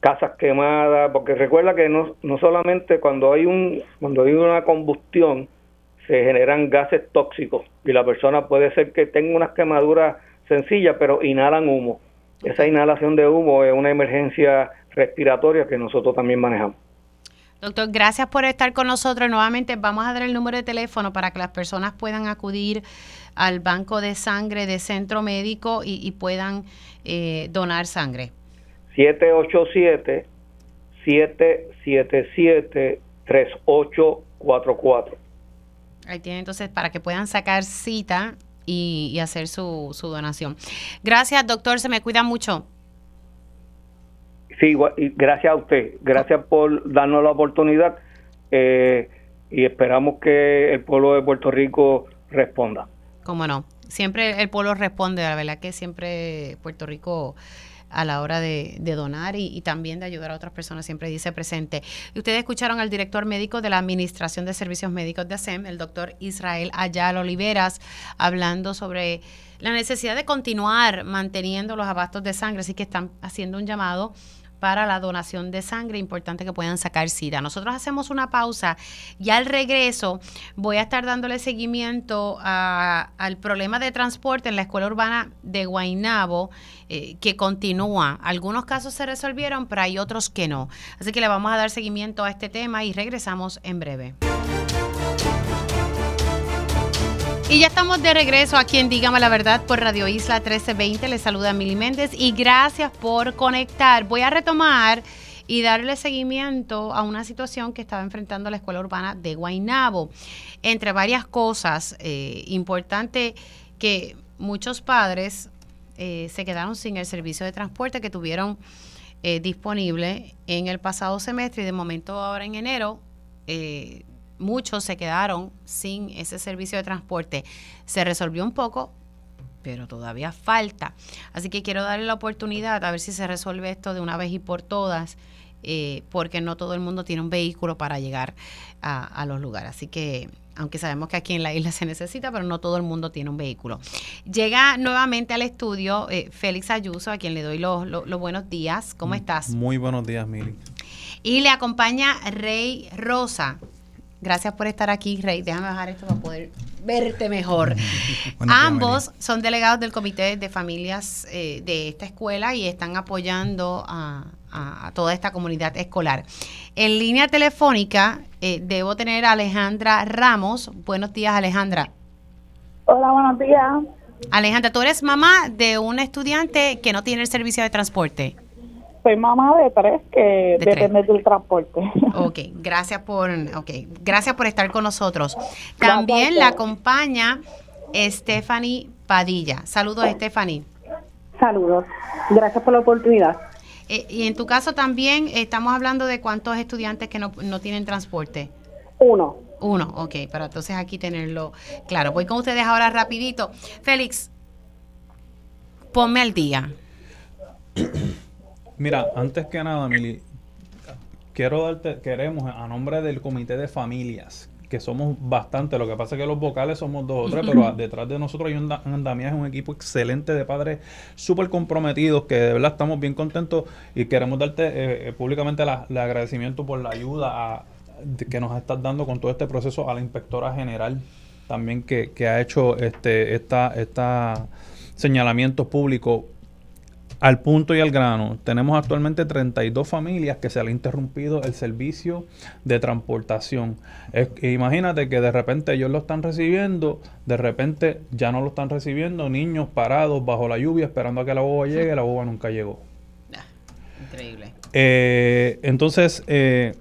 casas quemadas, porque recuerda que no, no solamente cuando hay un cuando hay una combustión se generan gases tóxicos y la persona puede ser que tenga unas quemaduras sencillas, pero inhalan humo. Esa inhalación de humo es una emergencia respiratoria que nosotros también manejamos. Doctor, gracias por estar con nosotros. Nuevamente vamos a dar el número de teléfono para que las personas puedan acudir al banco de sangre de centro médico y, puedan eh, donar sangre. 787-777-3844. Ahí tiene entonces para que puedan sacar cita y, hacer su, su donación. Gracias, doctor. Se me cuida mucho. Sí, gracias a usted. Gracias por darnos la oportunidad eh, y esperamos que el pueblo de Puerto Rico responda. Cómo no. Siempre el pueblo responde. La verdad que siempre Puerto Rico a la hora de, donar y, también de ayudar a otras personas, siempre dice presente. Y ustedes escucharon al director médico de la Administración de Servicios Médicos de ASEM, el doctor Israel Ayala Oliveras, hablando sobre la necesidad de continuar manteniendo los abastos de sangre, así que están haciendo un llamado para la donación de sangre, importante que puedan sacar SIDA. Nosotros hacemos una pausa y al regreso voy a estar dándole seguimiento al problema de transporte en la escuela urbana de Guainabo eh, que continúa. Algunos casos se resolvieron, pero hay otros que no. Así que le vamos a dar seguimiento a este tema y regresamos en breve. Y ya estamos de regreso aquí en Dígame la Verdad por Radio Isla 1320. Les saluda Mili Méndez y gracias por conectar. Voy a retomar y darle seguimiento a una situación que estaba enfrentando la Escuela Urbana de Guainabo. Entre varias cosas, eh, importante que muchos padres eh, se quedaron sin el servicio de transporte que tuvieron eh, disponible en el pasado semestre y de momento ahora en enero eh, muchos se quedaron sin ese servicio de transporte. Se resolvió un poco, pero todavía falta. Así que quiero darle la oportunidad a ver si se resuelve esto de una vez y por todas, eh, porque no todo el mundo tiene un vehículo para llegar a, los lugares. Así que, aunque sabemos que aquí en la isla se necesita, pero no todo el mundo tiene un vehículo. Llega nuevamente al estudio eh, Félix Ayuso, a quien le doy los, los buenos días. ¿Cómo estás? Muy buenos días, Mili. Y le acompaña Rey Rosa. Gracias por estar aquí, Rey. Déjame bajar esto para poder verte mejor. [LAUGHS] Ambos son delegados del Comité de Familias eh, de esta escuela y están apoyando a, toda esta comunidad escolar. En línea telefónica eh, debo tener a Alejandra Ramos. Buenos días, Alejandra. Hola, buenos días. Alejandra, tú eres mamá de un estudiante que no tiene el servicio de transporte soy mamá de tres que depende del transporte. [LAUGHS] Ok, gracias por, okay, gracias por estar con nosotros. También la acompaña Stephanie Padilla. Saludos, Stephanie. Saludos. Gracias por la oportunidad. Eh, y en tu caso también estamos hablando de cuántos estudiantes que no, no tienen transporte. Uno. Uno, ok, para entonces aquí tenerlo claro. Voy con ustedes ahora rapidito. Félix, ponme al día. [CLEARS THROAT] Mira, antes que nada, Mili, quiero darte, queremos a nombre del comité de familias, que somos bastante, lo que pasa es que los vocales somos dos o tres, pero detrás de nosotros hay un andamiaje, un equipo excelente de padres súper comprometidos, que de verdad estamos bien contentos y queremos darte eh, eh, públicamente el agradecimiento por la ayuda que nos estás dando con todo este proceso a la inspectora general también que, que ha hecho este esta, esta señalamientos públicos al punto y al grano, tenemos actualmente 32 familias que se le ha interrumpido el servicio de transportación. imagínate que de repente ellos lo están recibiendo, de repente ya no lo están recibiendo, niños parados bajo la lluvia esperando a que la boba llegue, la boba nunca llegó. Ah, increíble. Eh, entonces, eh,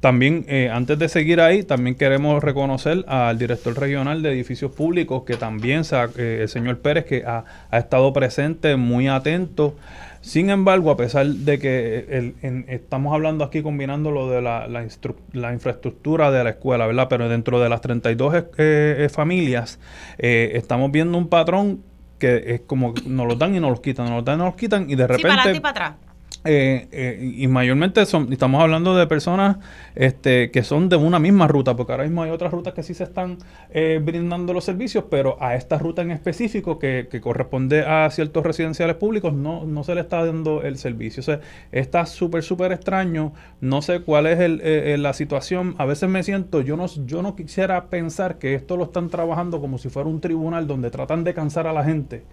también, eh, antes de seguir ahí, también queremos reconocer al director regional de edificios públicos, que también, eh, el señor Pérez, que ha, estado presente, muy atento. Sin embargo, a pesar de que estamos hablando aquí combinando lo de la, la, infraestructura de la escuela, ¿verdad? Pero dentro de las 32 eh, familias, estamos viendo un patrón que es como nos lo dan y nos los quitan, nos lo dan y nos los quitan, y de repente... Sí, para y para atrás eh, eh, y mayormente son, estamos hablando de personas este, que son de una misma ruta, porque ahora mismo hay otras rutas que sí se están eh, brindando los servicios, pero a esta ruta en específico que, corresponde a ciertos residenciales públicos no, no se le está dando el servicio. O sea, está súper, súper extraño. No sé cuál es el, la situación. A veces me siento, yo no, yo no quisiera pensar que esto lo están trabajando como si fuera un tribunal donde tratan de cansar a la gente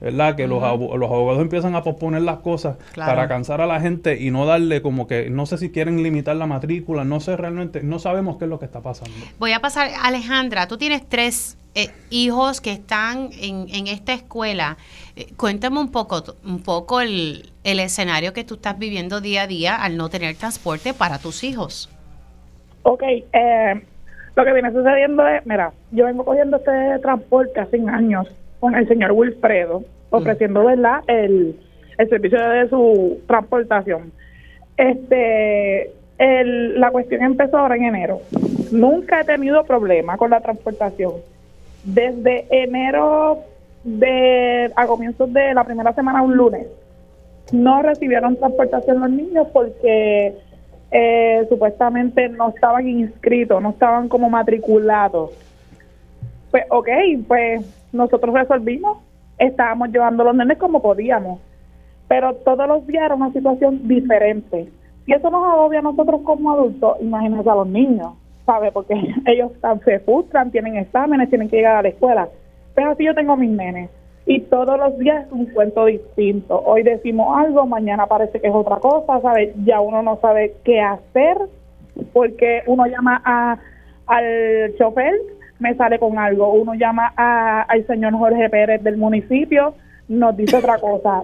¿verdad? Que los, los, abogados empiezan a posponer las cosas para cansar a la gente y no darle como que, no sé si quieren limitar la matrícula, no sé realmente, no sabemos qué es lo que está pasando. Voy a pasar, Alejandra, tú tienes tres eh, hijos que están en, en esta escuela. Eh, cuéntame un poco, un poco el, el escenario que tú estás viviendo día a día al no tener transporte para tus hijos. Ok, eh, lo que viene sucediendo es, mira, yo vengo cogiendo este transporte hace años con el señor Wilfredo, ofreciendo ¿verdad? El, el servicio de su transportación. Este, el, la cuestión empezó ahora en enero. Nunca he tenido problema con la transportación. Desde enero de a comienzos de la primera semana, un lunes, no recibieron transportación los niños porque eh, supuestamente no estaban inscritos, no estaban como matriculados. Pues, ok, pues nosotros resolvimos, estábamos llevando los nenes como podíamos, pero todos los días era una situación diferente. Y eso nos agobia a nosotros como adultos, imagínense a los niños, ¿sabe? Porque [LAUGHS] ellos se frustran, tienen exámenes, tienen que llegar a la escuela. Pero así yo tengo mis nenes. Y todos los días es un cuento distinto. Hoy decimos algo, mañana parece que es otra cosa, ¿sabe? Ya uno no sabe qué hacer porque uno llama a, al chofer me sale con algo. Uno llama a, al señor Jorge Pérez del municipio, nos dice otra cosa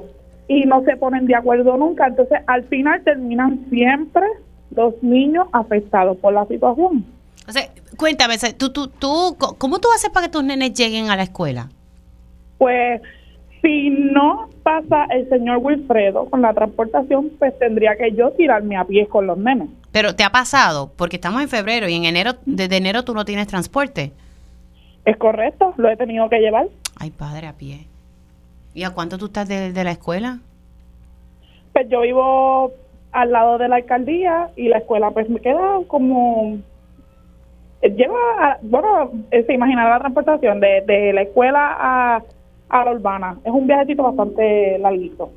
y no se ponen de acuerdo nunca. Entonces, al final terminan siempre los niños afectados por la situación. O sea, cuéntame, ¿tú, tú, tú, ¿cómo tú haces para que tus nenes lleguen a la escuela? Pues, si no pasa el señor Wilfredo con la transportación, pues tendría que yo tirarme a pie con los nenes. Pero te ha pasado, porque estamos en febrero y en enero, desde enero tú no tienes transporte. Es correcto, lo he tenido que llevar. Ay, padre, a pie. ¿Y a cuánto tú estás de, la escuela? Pues yo vivo al lado de la alcaldía y la escuela pues me queda como lleva bueno se imagina la transportación de, la escuela a, a, la urbana es un viajecito bastante larguito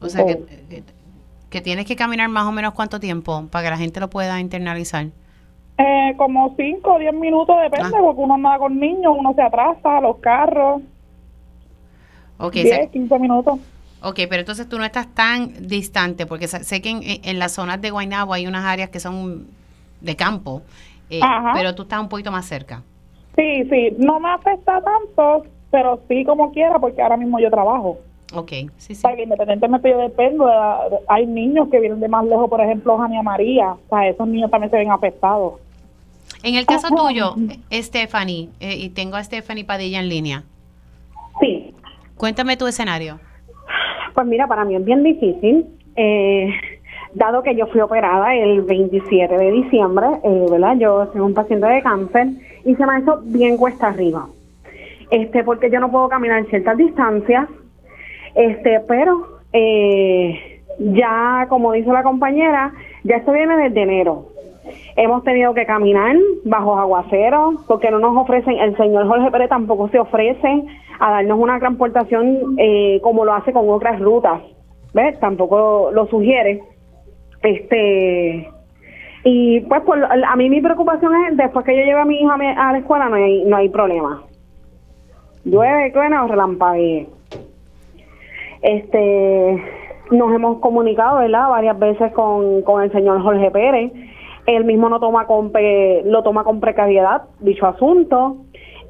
o sea que, que, tienes que caminar más o menos cuánto tiempo para que la gente lo pueda internalizar eh, como 5 o 10 minutos, depende, ah. porque uno anda con niños, uno se atrasa, los carros. Ok, 10, 15 minutos. Ok, pero entonces tú no estás tan distante, porque sé que en, en las zonas de Guaynabo hay unas áreas que son de campo, eh, pero tú estás un poquito más cerca. Sí, sí, no me afecta tanto, pero sí como quiera, porque ahora mismo yo trabajo. Ok, sí, sí. independientemente yo dependo, hay niños que vienen de más lejos, por ejemplo, Jania María, o sea, esos niños también se ven afectados. En el caso tuyo, Stephanie, eh, y tengo a Stephanie Padilla en línea. Sí. Cuéntame tu escenario. Pues mira, para mí es bien difícil, eh, dado que yo fui operada el 27 de diciembre, eh, ¿verdad? Yo soy un paciente de cáncer y se me ha hecho bien cuesta arriba. Este, porque yo no puedo caminar ciertas distancias, este, pero ya, como dice la compañera, ya esto viene desde enero. Hemos tenido que caminar bajo aguaceros porque no nos ofrecen, el señor Jorge Pérez tampoco se ofrece a darnos una transportación eh, como lo hace con otras rutas, ¿ves? Tampoco lo sugiere. Este y pues a mí mi preocupación es después que yo lleve a mi hija a la escuela no hay no hay problema. Llueve, truena o relampaguee. Este nos hemos comunicado, ¿verdad? Varias veces con, con el señor Jorge Pérez él mismo no toma con lo toma con precariedad dicho asunto.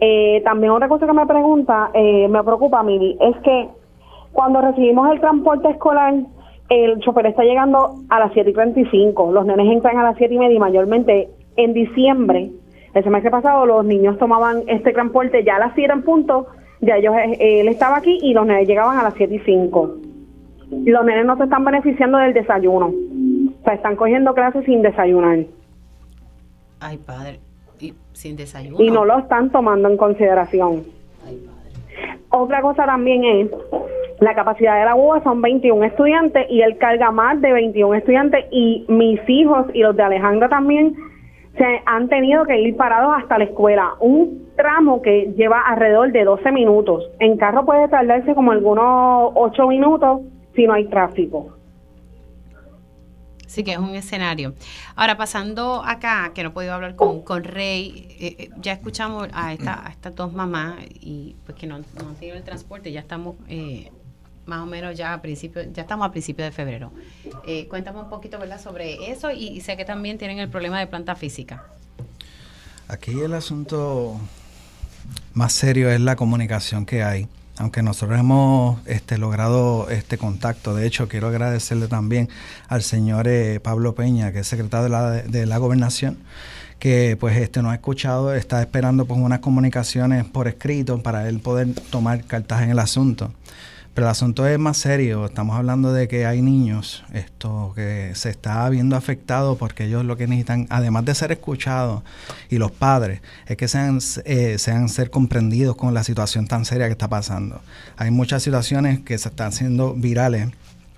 Eh, también otra cosa que me pregunta, eh, me preocupa mí, es que cuando recibimos el transporte escolar, el chofer está llegando a las 7 y 35, los nenes entran a las 7 y media y mayormente en diciembre, el semestre pasado, los niños tomaban este transporte ya a las 7 en punto, ya ellos, eh, él estaba aquí y los nenes llegaban a las 7 y 5. Los nenes no se están beneficiando del desayuno. O sea, están cogiendo clases sin desayunar. Ay, padre. Y sin desayuno. Y no lo están tomando en consideración. Ay, padre. Otra cosa también es La capacidad de la UBA son 21 estudiantes y él carga más de 21 estudiantes y mis hijos y los de Alejandra también se han tenido que ir parados hasta la escuela. Un tramo que lleva alrededor de 12 minutos. En carro puede tardarse como algunos 8 minutos si no hay tráfico. Sí, que es un escenario. Ahora, pasando acá, que no he podido hablar con, con Rey, eh, eh, ya escuchamos a, esta, a estas dos mamás y pues que no, no han tenido el transporte, ya estamos eh, más o menos ya a principio, ya estamos a principios de febrero. Eh, cuéntame un poquito, ¿verdad?, sobre eso y sé que también tienen el problema de planta física. Aquí el asunto más serio es la comunicación que hay. Aunque nosotros hemos este, logrado este contacto, de hecho quiero agradecerle también al señor eh, Pablo Peña, que es secretario de la, de la gobernación, que pues este nos ha escuchado, está esperando pues unas comunicaciones por escrito para él poder tomar cartas en el asunto. Pero el asunto es más serio. Estamos hablando de que hay niños esto que se está viendo afectado porque ellos lo que necesitan, además de ser escuchados y los padres, es que sean, eh, sean ser comprendidos con la situación tan seria que está pasando. Hay muchas situaciones que se están haciendo virales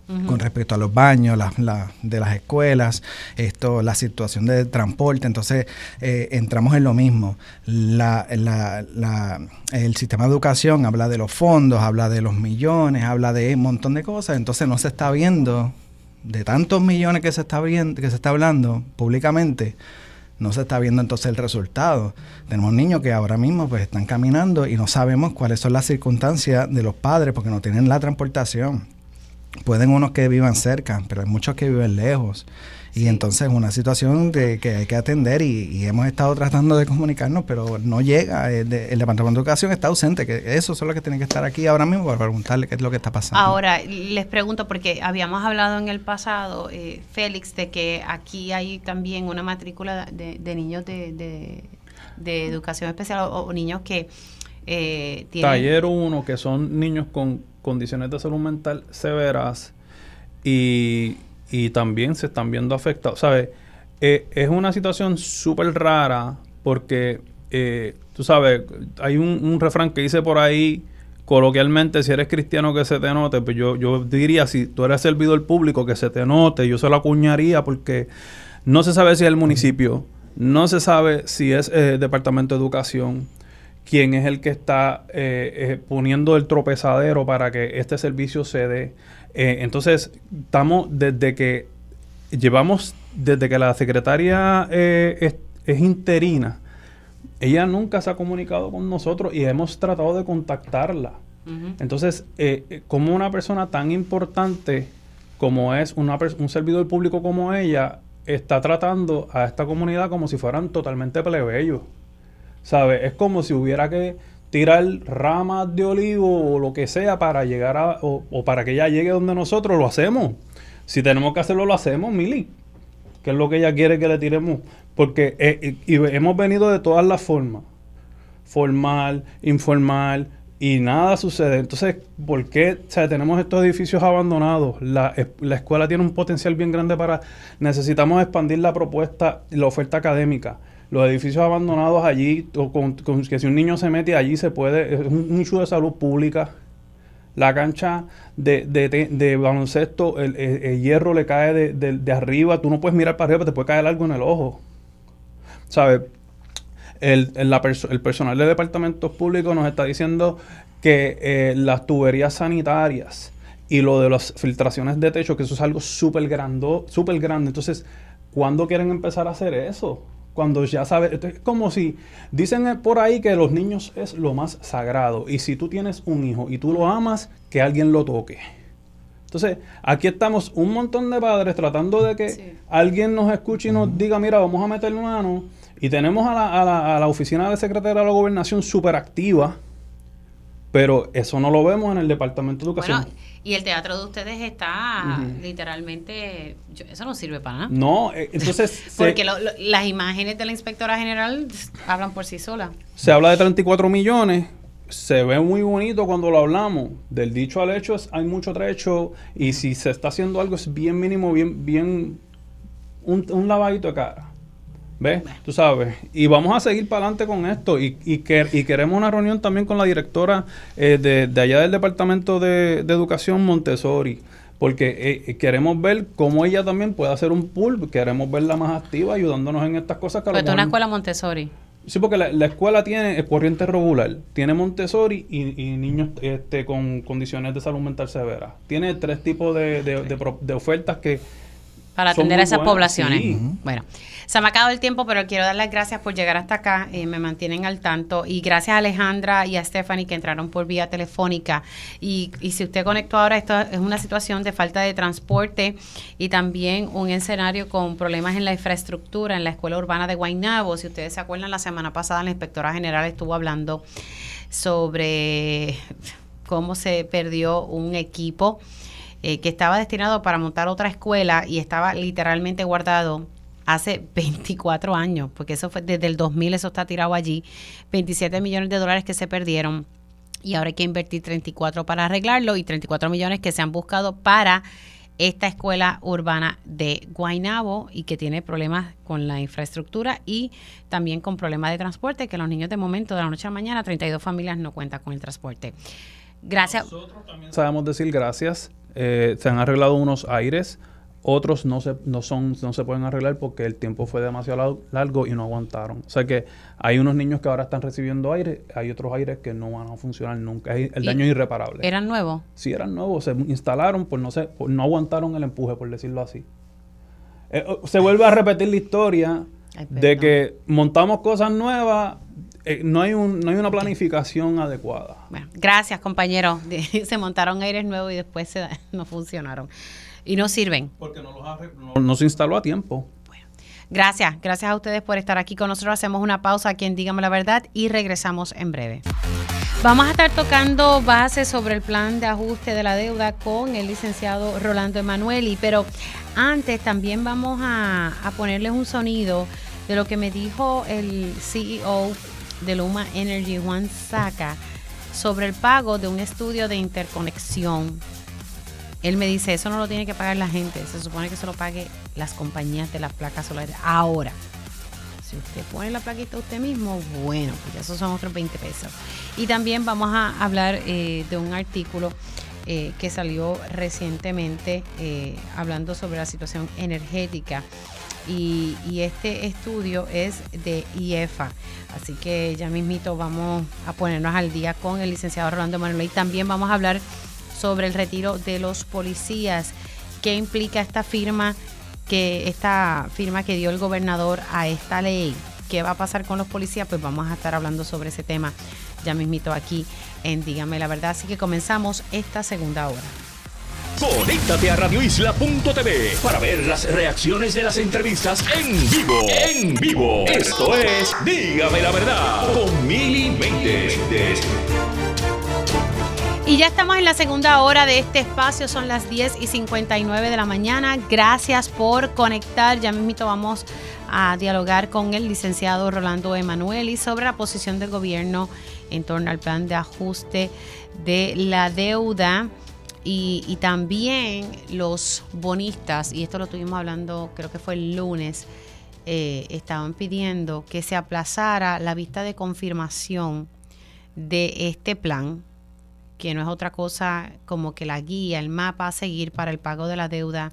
con respecto a los baños la, de las escuelas, esto, la situación de transporte. Entonces, eh, entramos en lo mismo. La, el sistema de educación habla de los fondos, habla de los millones, habla de un montón de cosas. Entonces, no se está viendo de tantos millones que se está viendo, que se está hablando públicamente. No se está viendo entonces el resultado. Tenemos niños que ahora mismo pues están caminando y no sabemos cuáles son las circunstancias de los padres porque no tienen la transportación pueden unos que vivan cerca, pero hay muchos que viven lejos. Y entonces es una situación de, que hay que atender y, hemos estado tratando de comunicarnos, pero no llega. El, el, Departamento de Educación está ausente, que eso son los que tienen que estar aquí ahora mismo para preguntarle qué es lo que está pasando. Ahora, les pregunto, porque habíamos hablado en el pasado, eh, Félix, de que aquí hay también una matrícula de, de niños de, de, educación especial o, o niños que eh, tienen... Taller 1, que son niños con condiciones de salud mental severas y, y también se están viendo afectados. ¿Sabes? Eh, es una situación súper rara porque, eh, tú sabes, hay un, refrán que dice por ahí, coloquialmente, si eres cristiano que se te note, pues yo, yo diría, si tú eres servidor público que se te note, yo se lo acuñaría porque no se sabe si es el municipio, no se sabe si es el eh, Departamento de Educación, quién es el que está eh, eh, poniendo el tropezadero para que este servicio se dé. Eh, entonces, estamos desde que llevamos, desde que la secretaria es, es, interina, ella nunca se ha comunicado con nosotros y hemos tratado de contactarla. Entonces, como una persona tan importante como es una un servidor público como ella, está tratando a esta comunidad como si fueran totalmente plebeyos. ¿Sabes? Es como si hubiera que tirar ramas de olivo o lo que sea para llegar a, o, para que ella llegue donde nosotros, lo hacemos. Si tenemos que hacerlo, lo hacemos, Mili. Que es lo que ella quiere que le tiremos. Porque eh, y, y hemos venido de todas las formas. Formal, informal, y nada sucede. Entonces, ¿por qué o sea, tenemos estos edificios abandonados? La, la, escuela tiene un potencial bien grande para... Necesitamos expandir la propuesta, la oferta académica los edificios abandonados allí, que si un niño se mete allí se puede, es un, un issue de salud pública. La cancha de, baloncesto, el, hierro le cae de, arriba, tú no puedes mirar para arriba, te puede caer algo en el ojo. ¿Sabes? El, el personal de departamentos públicos nos está diciendo que eh, las tuberías sanitarias y lo de las filtraciones de techo, que eso es algo súper súper grande. Entonces, ¿cuándo quieren empezar a hacer eso? Cuando ya sabes, es como si dicen por ahí que los niños es lo más sagrado y si tú tienes un hijo y tú lo amas, que alguien lo toque. Entonces, aquí estamos un montón de padres tratando de que sí. alguien nos escuche y nos diga, mira, vamos a meter mano. Y tenemos a la, a la, a la oficina de secretaria de la gobernación súper activa, pero eso no lo vemos en el Departamento de Educación. Bueno, y el teatro de ustedes está uh -huh. literalmente, yo, eso no sirve para nada. No, eh, entonces... [LAUGHS] Porque se, lo, lo, las imágenes de la inspectora general hablan por sí solas. Se habla de 34 millones, se ve muy bonito cuando lo hablamos. Del dicho al hecho es, hay mucho trecho y si se está haciendo algo es bien mínimo, bien, bien, un, un lavadito de cara. ¿Ves? Tú sabes. Y vamos a seguir para adelante con esto. Y, y, que, y queremos una reunión también con la directora eh, de, de, allá del Departamento de, de Educación Montessori. Porque eh, queremos ver cómo ella también puede hacer un pool. Queremos verla más activa, ayudándonos en estas cosas. Que Pero es una escuela Montessori. Sí, porque la, la, escuela tiene corriente regular, tiene Montessori y, y, niños este, con condiciones de salud mental severas. Tiene tres tipos de, de, de, de ofertas que para atender a esas poblaciones. Bueno, se me ha acabado el tiempo, pero quiero dar las gracias por llegar hasta acá. Eh, me mantienen al tanto. Y gracias a Alejandra y a Stephanie que entraron por vía telefónica. Y, y si usted conectó ahora, esto es una situación de falta de transporte y también un escenario con problemas en la infraestructura en la escuela urbana de Guaynabo. Si ustedes se acuerdan, la semana pasada la inspectora general estuvo hablando sobre cómo se perdió un equipo eh, que estaba destinado para montar otra escuela y estaba literalmente guardado hace [LAUGHS] 24 años, porque eso fue desde el 2000, eso está tirado allí, 27 millones de dólares que se perdieron y ahora hay que invertir 34 para arreglarlo y 34 millones que se han buscado para esta escuela urbana de Guaynabo y que tiene problemas con la infraestructura y también con problemas de transporte, que los niños de momento, de la noche a la mañana, 32 familias no cuentan con el transporte. Gracias. Nosotros también sabemos decir gracias eh, se han arreglado unos aires, otros no se, no, son, no se pueden arreglar porque el tiempo fue demasiado largo y no aguantaron. O sea que hay unos niños que ahora están recibiendo aire, hay otros aires que no van a funcionar nunca. El daño es irreparable. ¿Eran nuevos? Sí, eran nuevos. Se instalaron, por no, sé, no aguantaron el empuje, por decirlo así. Eh, se vuelve a repetir la historia de que montamos cosas nuevas, eh, no, hay un, no hay una planificación adecuada. Bueno, gracias, compañero. [LAUGHS] se montaron aires nuevos y después se, [LAUGHS] no funcionaron. Y no sirven. Porque no, los no, se instaló a tiempo. Bueno, gracias. Gracias a ustedes por estar aquí con nosotros. Hacemos una pausa aquí en Dígame la Verdad y regresamos en breve. Vamos a estar tocando bases sobre el plan de ajuste de la deuda con el licenciado Rolando Emanueli, pero antes también vamos a, a ponerles un sonido de lo que me dijo el CEO de Luma Energy, Juan Saca, sobre el pago de un estudio de interconexión. Él me dice, eso no lo tiene que pagar la gente, se supone que se lo pague las compañías de las placas solares. Ahora, si usted pone la plaquita usted mismo, bueno, pues esos son otros 20 pesos. Y también vamos a hablar eh, de un artículo eh, que salió recientemente eh, hablando sobre la situación energética y, este estudio es de IEFA. Así que ya mismito vamos a ponernos al día con el licenciado Rolando Manuel y también vamos a hablar sobre el retiro de los policías. ¿Qué implica esta firma que esta firma que dio el gobernador a esta ley? ¿Qué va a pasar con los policías? Pues vamos a estar hablando sobre ese tema ya mismito aquí en Dígame la verdad. Así que comenzamos esta segunda hora. Conéctate a radioisla.tv para ver las reacciones de las entrevistas en vivo. En vivo. Esto es Dígame la verdad con Mili Y ya estamos en la segunda hora de este espacio, son las 10 y 59 de la mañana. Gracias por conectar. Ya mismito vamos a dialogar con el licenciado Rolando Emanueli sobre la posición del gobierno en torno al plan de ajuste de la deuda. Y, también los bonistas, y esto lo estuvimos hablando, creo que fue el lunes, eh, estaban pidiendo que se aplazara la vista de confirmación de este plan, que no es otra cosa como que la guía, el mapa a seguir para el pago de la deuda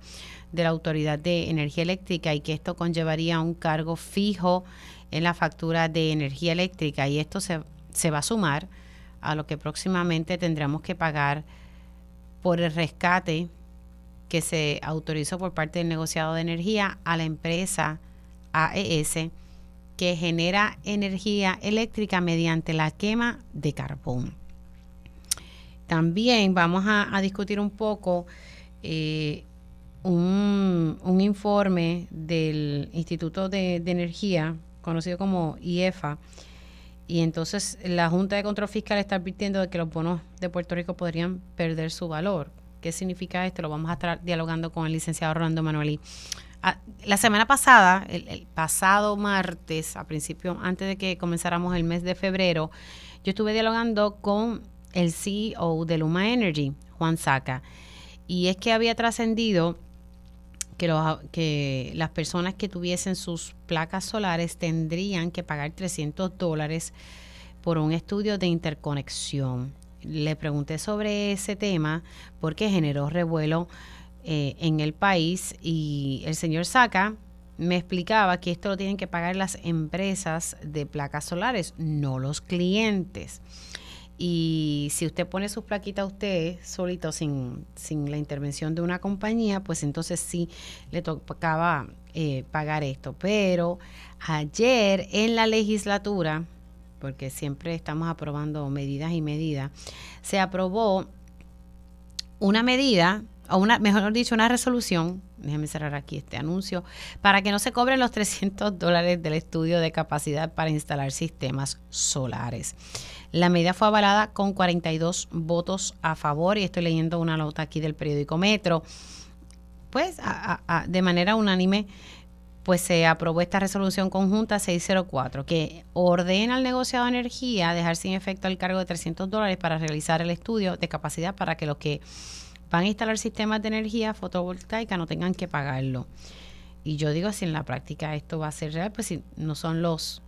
de la Autoridad de Energía Eléctrica y que esto conllevaría un cargo fijo en la factura de energía eléctrica. Y esto se, se va a sumar a lo que próximamente tendremos que pagar por el rescate que se autorizó por parte del negociado de energía a la empresa AES que genera energía eléctrica mediante la quema de carbón. También vamos a, discutir un poco eh, un, informe del Instituto de, de Energía, conocido como IEFA, y entonces la Junta de Control Fiscal está advirtiendo de que los bonos de Puerto Rico podrían perder su valor. ¿Qué significa esto? Lo vamos a estar dialogando con el licenciado Rolando Manueli. Ah, la semana pasada, el, pasado martes, a principio, antes de que comenzáramos el mes de febrero, yo estuve dialogando con el CEO de Luma Energy, Juan Saca. Y es que había trascendido que, que las personas que tuviesen sus placas solares tendrían que pagar 300 dólares por un estudio de interconexión. Le pregunté sobre ese tema porque generó revuelo eh, en el país y el señor Saca me explicaba que esto lo tienen que pagar las empresas de placas solares, no los clientes. Y si usted pone sus plaquitas usted solito sin, sin la intervención de una compañía, pues entonces sí le tocaba eh, pagar esto. Pero ayer en la legislatura, porque siempre estamos aprobando medidas y medidas, se aprobó una medida, o una, mejor dicho, una resolución, déjeme cerrar aquí este anuncio, para que no se cobren los 300 dólares del estudio de capacidad para instalar sistemas solares. La medida fue avalada con 42 votos a favor y estoy leyendo una nota aquí del periódico Metro. Pues de manera unánime, pues se aprobó esta resolución conjunta 604 que ordena al negociado de energía dejar sin efecto el cargo de 300 dólares para realizar el estudio de capacidad para que los que van a instalar sistemas de energía fotovoltaica no tengan que pagarlo. Y yo digo, si en la práctica esto va a ser real, pues si no son los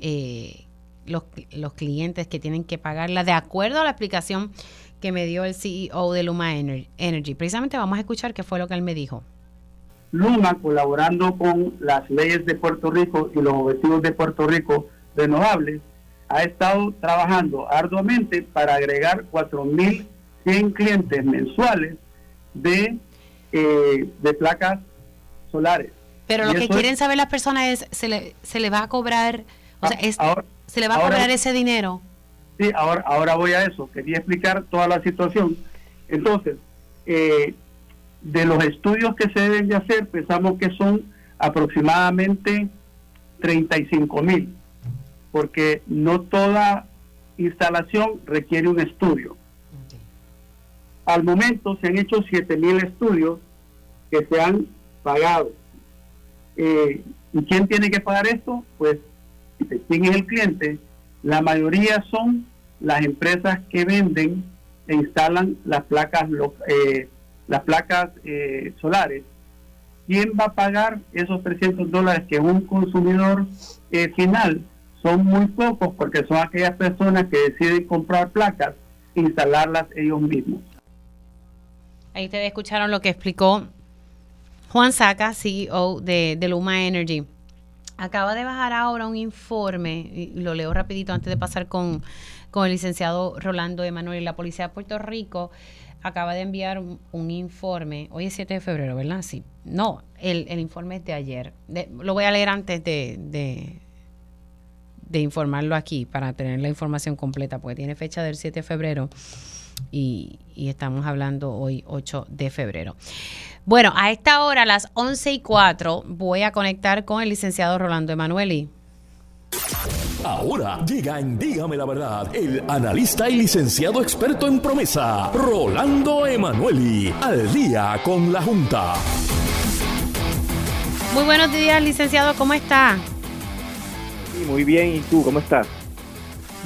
eh, los, los clientes que tienen que pagarla de acuerdo a la explicación que me dio el CEO de Luma Energy. Precisamente vamos a escuchar qué fue lo que él me dijo. Luma, colaborando con las leyes de Puerto Rico y los objetivos de Puerto Rico renovables, ha estado trabajando arduamente para agregar 4.100 clientes mensuales de, eh, de placas solares. Pero lo que quieren saber las personas es, ¿se le, se le va a cobrar, o sea, ah, ¿Se le va a cobrar ese dinero? Sí, ahora, ahora voy a eso. Quería explicar toda la situación. Entonces, eh, de los estudios que se deben de hacer, pensamos que son aproximadamente 35 mil, porque no toda instalación requiere un estudio. Al momento se han hecho 7 mil estudios que se han pagado. Eh, ¿Y quién tiene que pagar esto? Pues quién es el cliente, la mayoría son las empresas que venden e instalan las placas, eh, las placas eh, solares. ¿Quién va a pagar esos 300 dólares que un consumidor eh, final? Son muy pocos porque son aquellas personas que deciden comprar placas e instalarlas ellos mismos. Ahí ustedes escucharon lo que explicó Juan Saca, CEO de, de Luma Energy. Acaba de bajar ahora un informe, y lo leo rapidito antes de pasar con, el licenciado Rolando Emanuel la Policía de Puerto Rico. Acaba de enviar un, informe, hoy es 7 de febrero, ¿verdad? Sí. No, el, informe es de ayer. lo voy a leer antes de, de, informarlo aquí para tener la información completa, porque tiene fecha del 7 de febrero y, y estamos hablando hoy 8 de febrero. Bueno, a esta hora, a las 11 y 4, voy a conectar con el licenciado Rolando Emanueli. Ahora llega en Dígame la Verdad el analista y licenciado experto en promesa, Rolando Emanueli, al día con la Junta. Muy buenos días, licenciado, ¿cómo está? Sí, muy bien, ¿y tú cómo estás?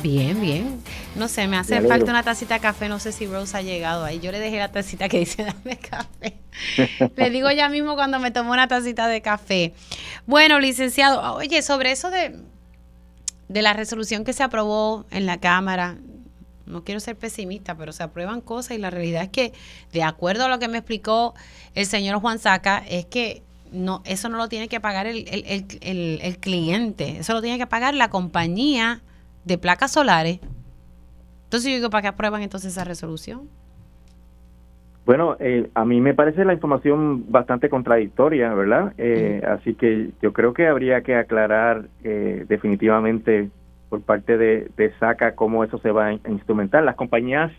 Bien, bien. No sé, me hace falta una tacita de café. No sé si Rose ha llegado ahí. Yo le dejé la tacita que dice dame café. [LAUGHS] le digo ya mismo cuando me tomo una tacita de café. Bueno, licenciado, oye, sobre eso de, de la resolución que se aprobó en la Cámara, no quiero ser pesimista, pero se aprueban cosas y la realidad es que, de acuerdo a lo que me explicó el señor Juan Saca, es que no, eso no lo tiene que pagar el, el, el, el cliente, eso lo tiene que pagar la compañía de placas solares entonces yo digo, ¿para qué aprueban entonces esa resolución? Bueno, eh, a mí me parece la información bastante contradictoria, ¿verdad? Eh, así que yo creo que habría que aclarar eh, definitivamente por parte de, SACA cómo eso se va a instrumentar. Las compañías,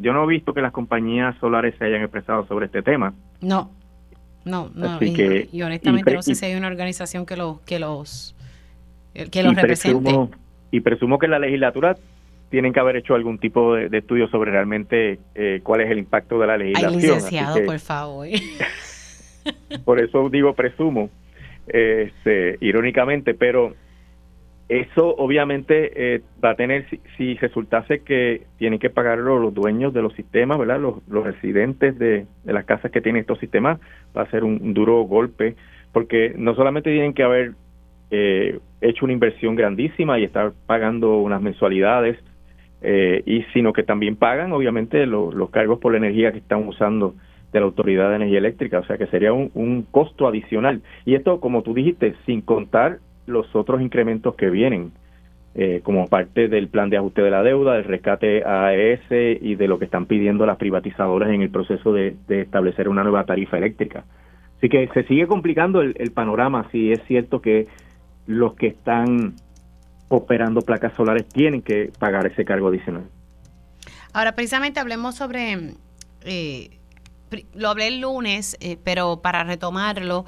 yo no he visto que las compañías solares se hayan expresado sobre este tema. No, no, no. y, honestamente no sé si hay una organización que los que los que los represente. Y presumo que la legislatura tienen que haber hecho algún tipo de, estudio sobre realmente eh, cuál es el impacto de la legislación. Ay, licenciado, por favor. [LAUGHS] por eso digo presumo, este, irónicamente, pero eso obviamente eh, va a tener, si, resultase que tienen que pagarlo los dueños de los sistemas, ¿verdad? Los, los residentes de, las casas que tienen estos sistemas, va a ser un, duro golpe, porque no solamente tienen que haber eh, hecho una inversión grandísima y estar pagando unas mensualidades, eh, y sino que también pagan obviamente los cargos por la energía que están usando de la Autoridad de Energía Eléctrica, o sea que sería un, un costo adicional. Y esto, como tú dijiste, sin contar los otros incrementos que vienen, eh, como parte del plan de ajuste de la deuda, del rescate AES y de lo que están pidiendo las privatizadoras en el proceso de, establecer una nueva tarifa eléctrica. Así que se sigue complicando el, el panorama si es cierto que los que están operando placas solares tienen que pagar ese cargo adicional. Ahora, precisamente hablemos sobre, eh, lo hablé el lunes, eh, pero para retomarlo,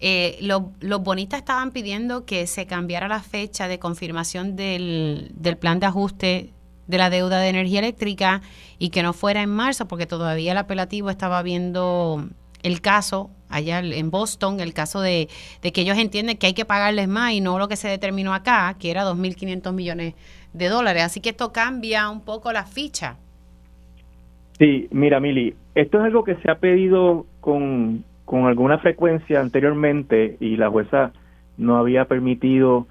eh, los bonistas estaban pidiendo que se cambiara la fecha de confirmación del, del plan de ajuste de la deuda de energía eléctrica y que no fuera en marzo, porque todavía el apelativo estaba viendo el caso allá en Boston, el caso de, que ellos entienden que hay que pagarles más y no lo que se determinó acá, que era 2.500 millones de dólares. Así que esto cambia un poco la ficha. Sí, mira, Mili, esto es algo que se ha pedido con, con alguna frecuencia anteriormente y la jueza no había permitido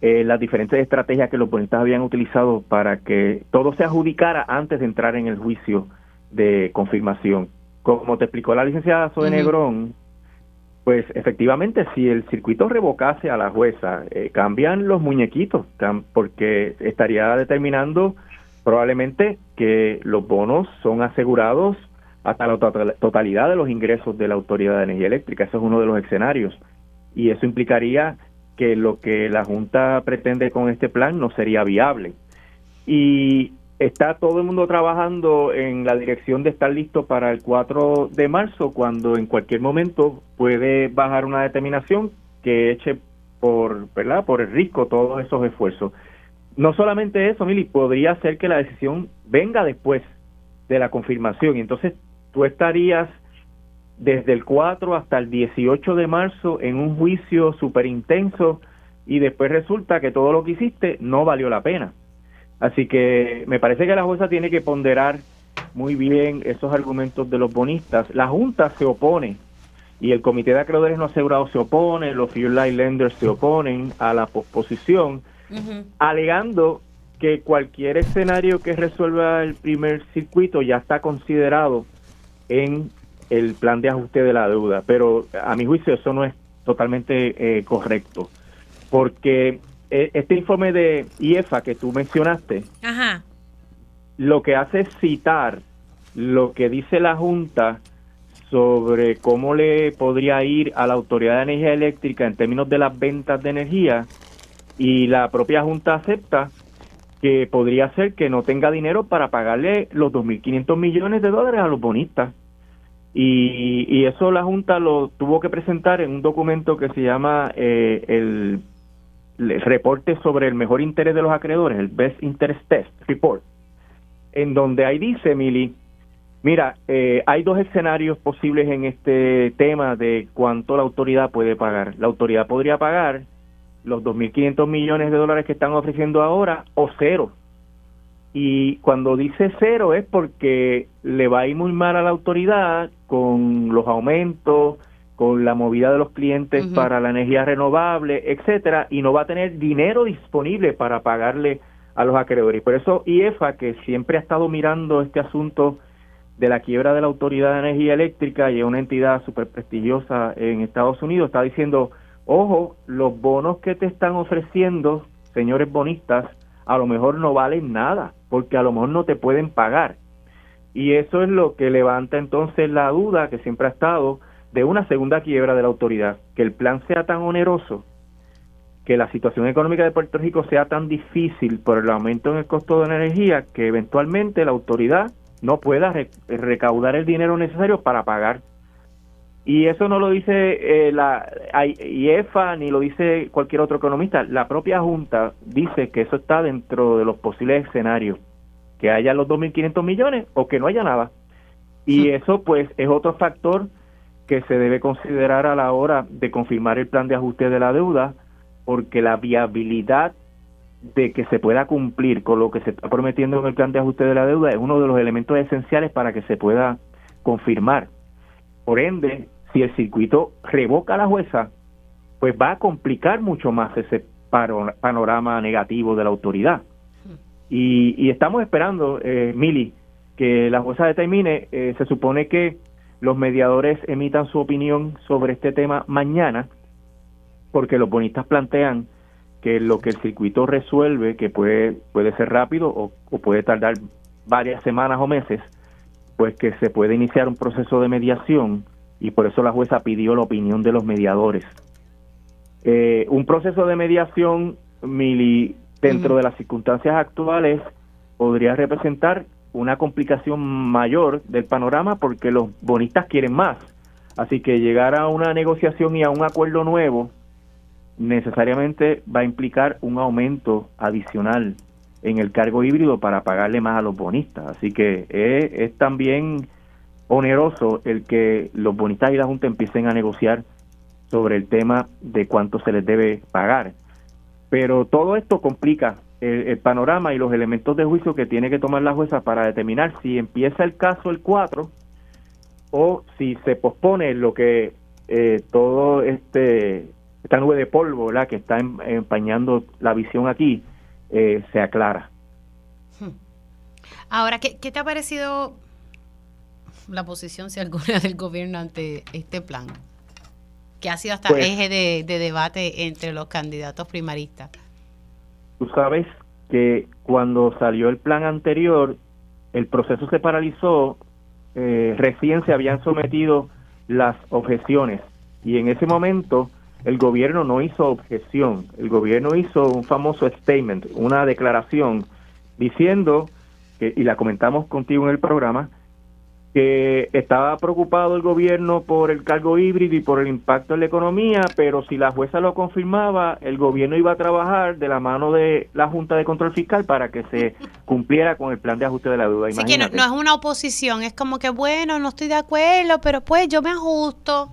eh, las diferentes estrategias que los bonistas habían utilizado para que todo se adjudicara antes de entrar en el juicio de confirmación como te explicó la licenciada Zoe Negrón, pues efectivamente si el circuito revocase a la jueza, eh, cambian los muñequitos, porque estaría determinando probablemente que los bonos son asegurados hasta la totalidad de los ingresos de la Autoridad de Energía Eléctrica. Ese es uno de los escenarios. Y eso implicaría que lo que la Junta pretende con este plan no sería viable. Y está todo el mundo trabajando en la dirección de estar listo para el 4 de marzo, cuando en cualquier momento puede bajar una determinación que eche por, ¿verdad? por el riesgo todos esos esfuerzos. No solamente eso, Mili, podría ser que la decisión venga después de la confirmación y entonces tú estarías desde el 4 hasta el 18 de marzo en un juicio súper intenso y después resulta que todo lo que hiciste no valió la pena. Así que me parece que la jueza tiene que ponderar muy bien esos argumentos de los bonistas. La Junta se opone y el Comité de Acreedores No Asegurados se opone, los Fuel Light Lenders se oponen a la posposición, alegando que cualquier escenario que resuelva el primer circuito ya está considerado en el plan de ajuste de la deuda. Pero a mi juicio eso no es totalmente eh, correcto, porque este informe de IEFA que tú mencionaste, lo que hace es citar lo que dice la Junta sobre cómo le podría ir a la Autoridad de Energía Eléctrica en términos de las ventas de energía y la propia Junta acepta que podría ser que no tenga dinero para pagarle los 2.500 millones de dólares a los bonistas. Y, y, eso la Junta lo tuvo que presentar en un documento que se llama eh, el reporte sobre el mejor interés de los acreedores, el Best Interest Test Report, en donde ahí dice, Mili, mira, eh, hay dos escenarios posibles en este tema de cuánto la autoridad puede pagar. La autoridad podría pagar los 2.500 millones de dólares que están ofreciendo ahora o cero. Y cuando dice cero es porque le va a ir muy mal a la autoridad con los aumentos, con la movida de los clientes para la energía renovable, etcétera, y no va a tener dinero disponible para pagarle a los acreedores. Por eso IEFA, que siempre ha estado mirando este asunto de la quiebra de la Autoridad de Energía Eléctrica y es una entidad súper prestigiosa en Estados Unidos, está diciendo, ojo, los bonos que te están ofreciendo, señores bonistas, a lo mejor no valen nada, porque a lo mejor no te pueden pagar. Y eso es lo que levanta entonces la duda que siempre ha estado de una segunda quiebra de la autoridad, que el plan sea tan oneroso, que la situación económica de Puerto Rico sea tan difícil por el aumento en el costo de la energía, que eventualmente la autoridad no pueda recaudar el dinero necesario para pagar. Y eso no lo dice eh, la IEFA ni lo dice cualquier otro economista. La propia Junta dice que eso está dentro de los posibles escenarios, que haya los 2.500 millones o que no haya nada. Y eso pues es otro factor que se debe considerar a la hora de confirmar el plan de ajuste de la deuda, porque la viabilidad de que se pueda cumplir con lo que se está prometiendo en el plan de ajuste de la deuda es uno de los elementos esenciales para que se pueda confirmar. Por ende, si el circuito revoca a la jueza, pues va a complicar mucho más ese panorama negativo de la autoridad. Y, estamos esperando, eh, Mili, que la jueza determine, eh, se supone que los mediadores emitan su opinión sobre este tema mañana, porque los bonistas plantean que lo que el circuito resuelve, que puede, puede ser rápido o, puede tardar varias semanas o meses, pues que se puede iniciar un proceso de mediación y por eso la jueza pidió la opinión de los mediadores. Eh, un proceso de mediación, Mili, dentro de las circunstancias actuales, podría representar una complicación mayor del panorama porque los bonistas quieren más. Así que llegar a una negociación y a un acuerdo nuevo necesariamente va a implicar un aumento adicional en el cargo híbrido para pagarle más a los bonistas. Así que es, también oneroso el que los bonistas y la Junta empiecen a negociar sobre el tema de cuánto se les debe pagar. Pero todo esto complica el, panorama y los elementos de juicio que tiene que tomar la jueza para determinar si empieza el caso el 4 o si se pospone lo que eh, todo este esta nube de polvo ¿verdad? que está em, empañando la visión aquí eh, se aclara. Hmm. Ahora, ¿qué, te ha parecido la posición, si alguna, del gobierno ante este plan? Que ha sido hasta pues eje de, debate entre los candidatos primaristas. Tú sabes que cuando salió el plan anterior, el proceso se paralizó, eh, recién se habían sometido las objeciones. Y en ese momento el gobierno no hizo objeción, el gobierno hizo un famoso statement, una declaración diciendo, que, y la comentamos contigo en el programa, que estaba preocupado el gobierno por el cargo híbrido y por el impacto en la economía, pero si la jueza lo confirmaba, el gobierno iba a trabajar de la mano de la Junta de Control Fiscal para que se [LAUGHS] cumpliera con el plan de ajuste de la deuda. Así que no, no es una oposición, es como que, bueno, no estoy de acuerdo, pero pues yo me ajusto.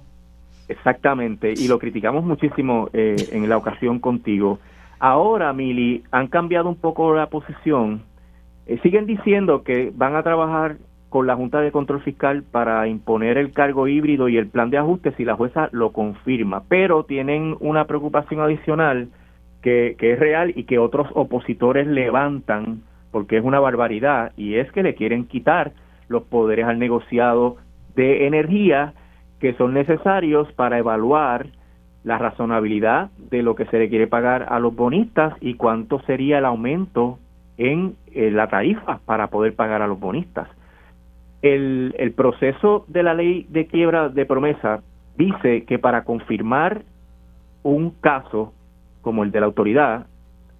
Exactamente, y lo criticamos muchísimo eh, en la ocasión contigo. Ahora, Mili, han cambiado un poco la posición. Eh, siguen diciendo que van a trabajar con la Junta de Control Fiscal para imponer el cargo híbrido y el plan de ajuste si la jueza lo confirma, pero tienen una preocupación adicional que, es real y que otros opositores levantan porque es una barbaridad y es que le quieren quitar los poderes al negociado de energía que son necesarios para evaluar la razonabilidad de lo que se le quiere pagar a los bonistas y cuánto sería el aumento en eh, la tarifa para poder pagar a los bonistas. El, el proceso de la ley de quiebra de promesa dice que para confirmar un caso como el de la autoridad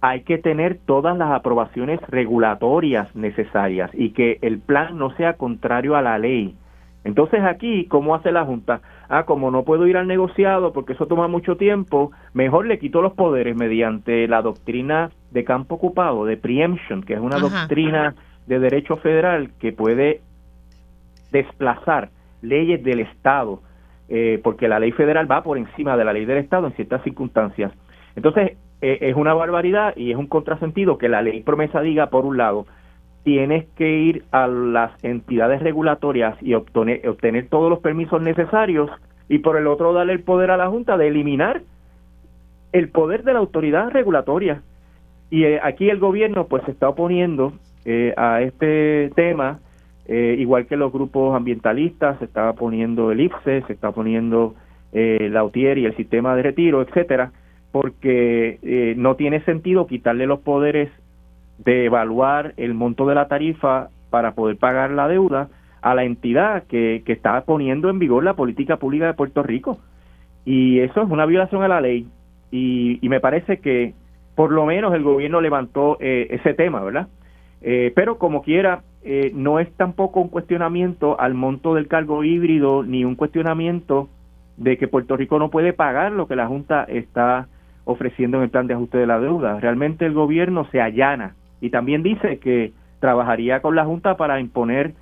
hay que tener todas las aprobaciones regulatorias necesarias y que el plan no sea contrario a la ley entonces aquí, ¿cómo hace la Junta? Ah, como no puedo ir al negociado porque eso toma mucho tiempo, mejor le quito los poderes mediante la doctrina de campo ocupado, de preemption, que es una doctrina de derecho federal que puede desplazar leyes del Estado, eh, porque la ley federal va por encima de la ley del Estado en ciertas circunstancias. Entonces, eh, es una barbaridad y es un contrasentido que la ley promesa diga, por un lado, tienes que ir a las entidades regulatorias y obtener, obtener todos los permisos necesarios y por el otro darle el poder a la Junta de eliminar el poder de la autoridad regulatoria. Y eh, aquí el gobierno pues se está oponiendo eh, a este tema, eh, igual que los grupos ambientalistas, se está oponiendo el IFSE, se está oponiendo la UTIER y el sistema de retiro, etcétera, porque no tiene sentido quitarle los poderes de evaluar el monto de la tarifa para poder pagar la deuda a la entidad que, que está poniendo en vigor la política pública de Puerto Rico. Y eso es una violación a la ley. Y, y me parece que por lo menos el gobierno levantó eh, ese tema, ¿verdad? Eh, pero como quiera, eh, no es tampoco un cuestionamiento al monto del cargo híbrido ni un cuestionamiento de que Puerto Rico no puede pagar lo que la Junta está ofreciendo en el plan de ajuste de la deuda. Realmente el gobierno se allana y también dice que trabajaría con la Junta para imponer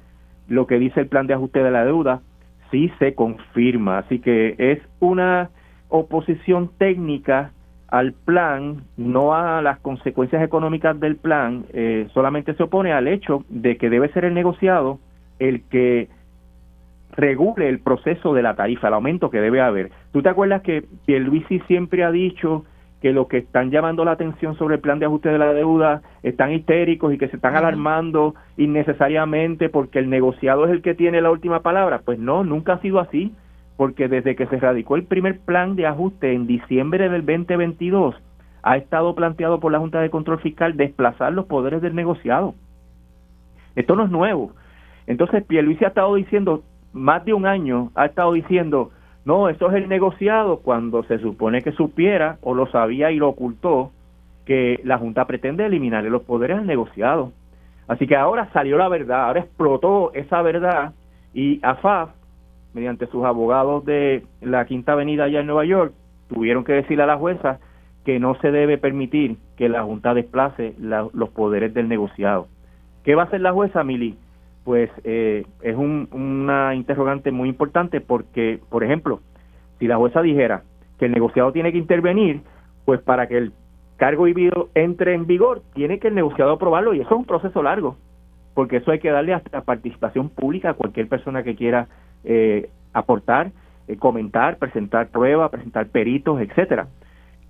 lo que dice el plan de ajuste de la deuda si se confirma. Así que es una oposición técnica al plan, no a las consecuencias económicas del plan, eh, solamente se opone al hecho de que debe ser el negociado el que regule el proceso de la tarifa, el aumento que debe haber. ¿Tú te acuerdas que Pierluisi siempre ha dicho que los que están llamando la atención sobre el plan de ajuste de la deuda están histéricos y que se están alarmando innecesariamente porque el negociado es el que tiene la última palabra? Pues no, nunca ha sido así, porque desde que se radicó el primer plan de ajuste en diciembre del 2022, ha estado planteado por la Junta de Control Fiscal desplazar los poderes del negociado. Esto no es nuevo. Entonces, Pierluisi ha estado diciendo, más de un año, ha estado diciendo, no, eso es el negociado cuando se supone que supiera o lo sabía y lo ocultó que la Junta pretende eliminarle los poderes al negociado. Así que ahora salió la verdad, ahora explotó esa verdad y AFAF, mediante sus abogados de la Quinta Avenida allá en Nueva York, tuvieron que decirle a la jueza que no se debe permitir que la Junta desplace los poderes del negociado. ¿Qué va a hacer la jueza, Mili? pues eh, es una interrogante muy importante porque, por ejemplo, si la jueza dijera que el negociado tiene que intervenir, pues para que el cargo vivido entre en vigor, tiene que el negociado aprobarlo y eso es un proceso largo, porque eso hay que darle hasta participación pública a cualquier persona que quiera eh, aportar, eh, comentar, presentar pruebas, presentar peritos, etcétera.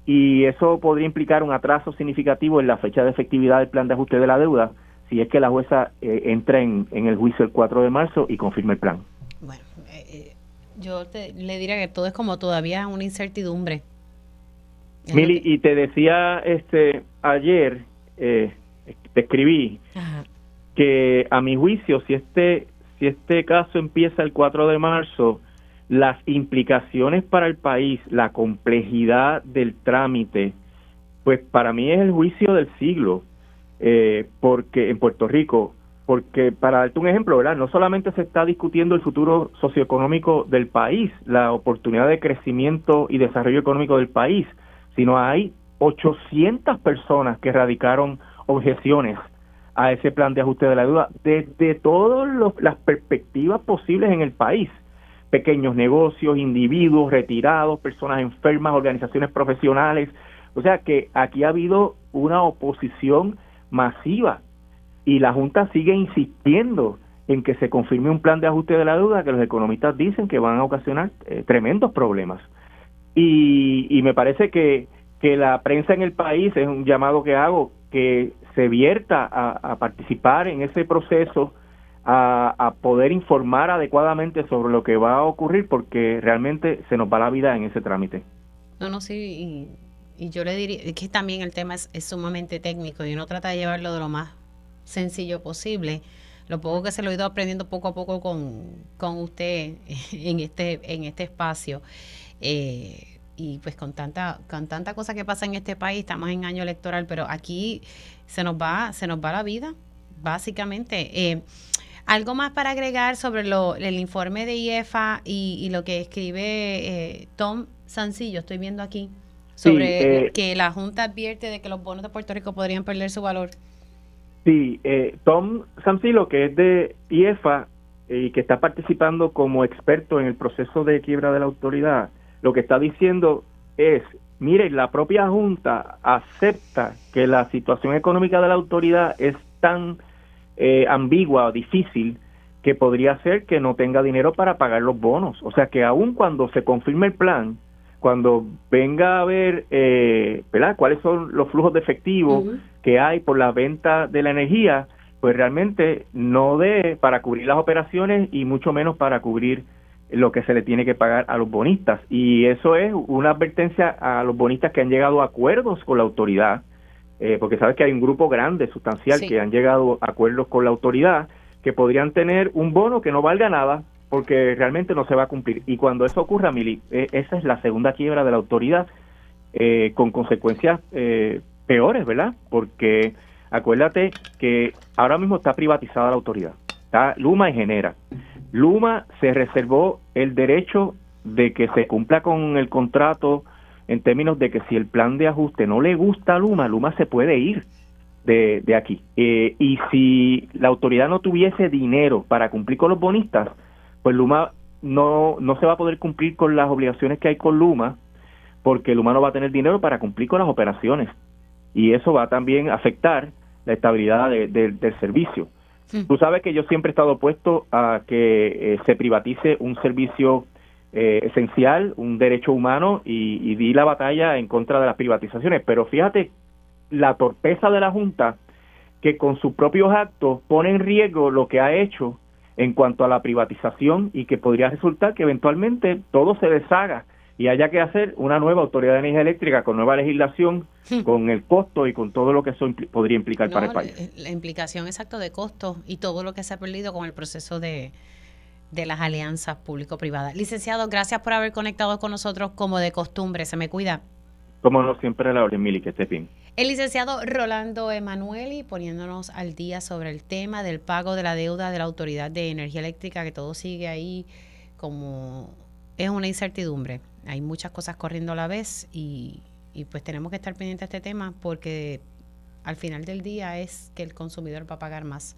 Y eso podría implicar un atraso significativo en la fecha de efectividad del plan de ajuste de la deuda, si es que la jueza eh, entra en, el juicio el 4 de marzo y confirme el plan. Bueno, eh, eh, yo le diría que todo es como todavía una incertidumbre. Mili, y te decía este ayer, te escribí, que a mi juicio, si este, si este caso empieza el 4 de marzo, las implicaciones para el país, la complejidad del trámite, pues para mí es el juicio del siglo eh, porque en Puerto Rico, porque para darte un ejemplo, ¿verdad? No solamente se está discutiendo el futuro socioeconómico del país, la oportunidad de crecimiento y desarrollo económico del país, sino hay 800 personas que radicaron objeciones a ese plan de ajuste de la deuda desde todas las perspectivas posibles en el país. Pequeños negocios, individuos retirados, personas enfermas, organizaciones profesionales. O sea que aquí ha habido una oposición masiva y la Junta sigue insistiendo en que se confirme un plan de ajuste de la deuda que los economistas dicen que van a ocasionar eh, tremendos problemas. Y, y me parece que, que la prensa en el país es un llamado que hago, que se vierta a, participar en ese proceso, a, poder informar adecuadamente sobre lo que va a ocurrir, porque realmente se nos va la vida en ese trámite. No, no, sí, y yo le diría que también el tema es, sumamente técnico y uno trata de llevarlo de lo más sencillo posible. Lo poco que se lo he ido aprendiendo poco a poco con, con usted [LAUGHS] en este, en este espacio. Eh, y pues con tanta, con tanta cosa que pasa en este país, estamos en año electoral, pero aquí se nos va, se nos va la vida, básicamente. Eh, algo más para agregar sobre lo, el informe de IEFA y, lo que escribe eh, Tom Sancillo, estoy viendo aquí sobre eh, que la Junta advierte de que los bonos de Puerto Rico podrían perder su valor. Sí, eh, Tom Samsilo, que es de IEFA y que está participando como experto en el proceso de quiebra de la autoridad, lo que está diciendo es, mire, la propia Junta acepta que la situación económica de la autoridad es tan eh, ambigua o difícil que podría ser que no tenga dinero para pagar los bonos. O sea que aun cuando se confirme el plan, cuando venga a ver eh, ¿verdad? cuáles son los flujos de efectivo que hay por la venta de la energía, pues realmente no dé para cubrir las operaciones y mucho menos para cubrir lo que se le tiene que pagar a los bonistas. Y eso es una advertencia a los bonistas que han llegado a acuerdos con la autoridad, eh, porque sabes que hay un grupo grande, sustancial, que han llegado a acuerdos con la autoridad, que podrían tener un bono que no valga nada, porque realmente no se va a cumplir. Y cuando eso ocurra, Mili, eh, esa es la segunda quiebra de la autoridad eh, con consecuencias eh, peores, ¿verdad? Porque acuérdate que ahora mismo está privatizada la autoridad. Está Luma y Genera. Luma se reservó el derecho de que se cumpla con el contrato en términos de que si el plan de ajuste no le gusta a Luma, Luma se puede ir de, de aquí. y si la autoridad no tuviese dinero para cumplir con los bonistas, pues Luma no, no se va a poder cumplir con las obligaciones que hay con Luma, porque el humano va a tener dinero para cumplir con las operaciones y eso va a también afectar la estabilidad del servicio. Tú sabes que yo siempre he estado opuesto a que eh, se privatice un servicio eh, esencial, un derecho humano, y, di la batalla en contra de las privatizaciones. Pero fíjate la torpeza de la Junta, que con sus propios actos pone en riesgo lo que ha hecho en cuanto a la privatización y que podría resultar que eventualmente todo se deshaga y haya que hacer una nueva autoridad de energía eléctrica con nueva legislación, hmm. con el costo y con todo lo que eso podría implicar para el país. La implicación exacta de costo y todo lo que se ha perdido con el proceso de, de las alianzas público-privadas. Licenciado, gracias por haber conectado con nosotros como de costumbre. Se me cuida. Como no, siempre la orden, Mili, que esté bien. El licenciado Rolando Emanueli poniéndonos al día sobre el tema del pago de la deuda de la Autoridad de Energía Eléctrica, que todo sigue ahí como es una incertidumbre. Hay muchas cosas corriendo a la vez y, pues tenemos que estar pendientes de este tema porque al final del día es que el consumidor va a pagar más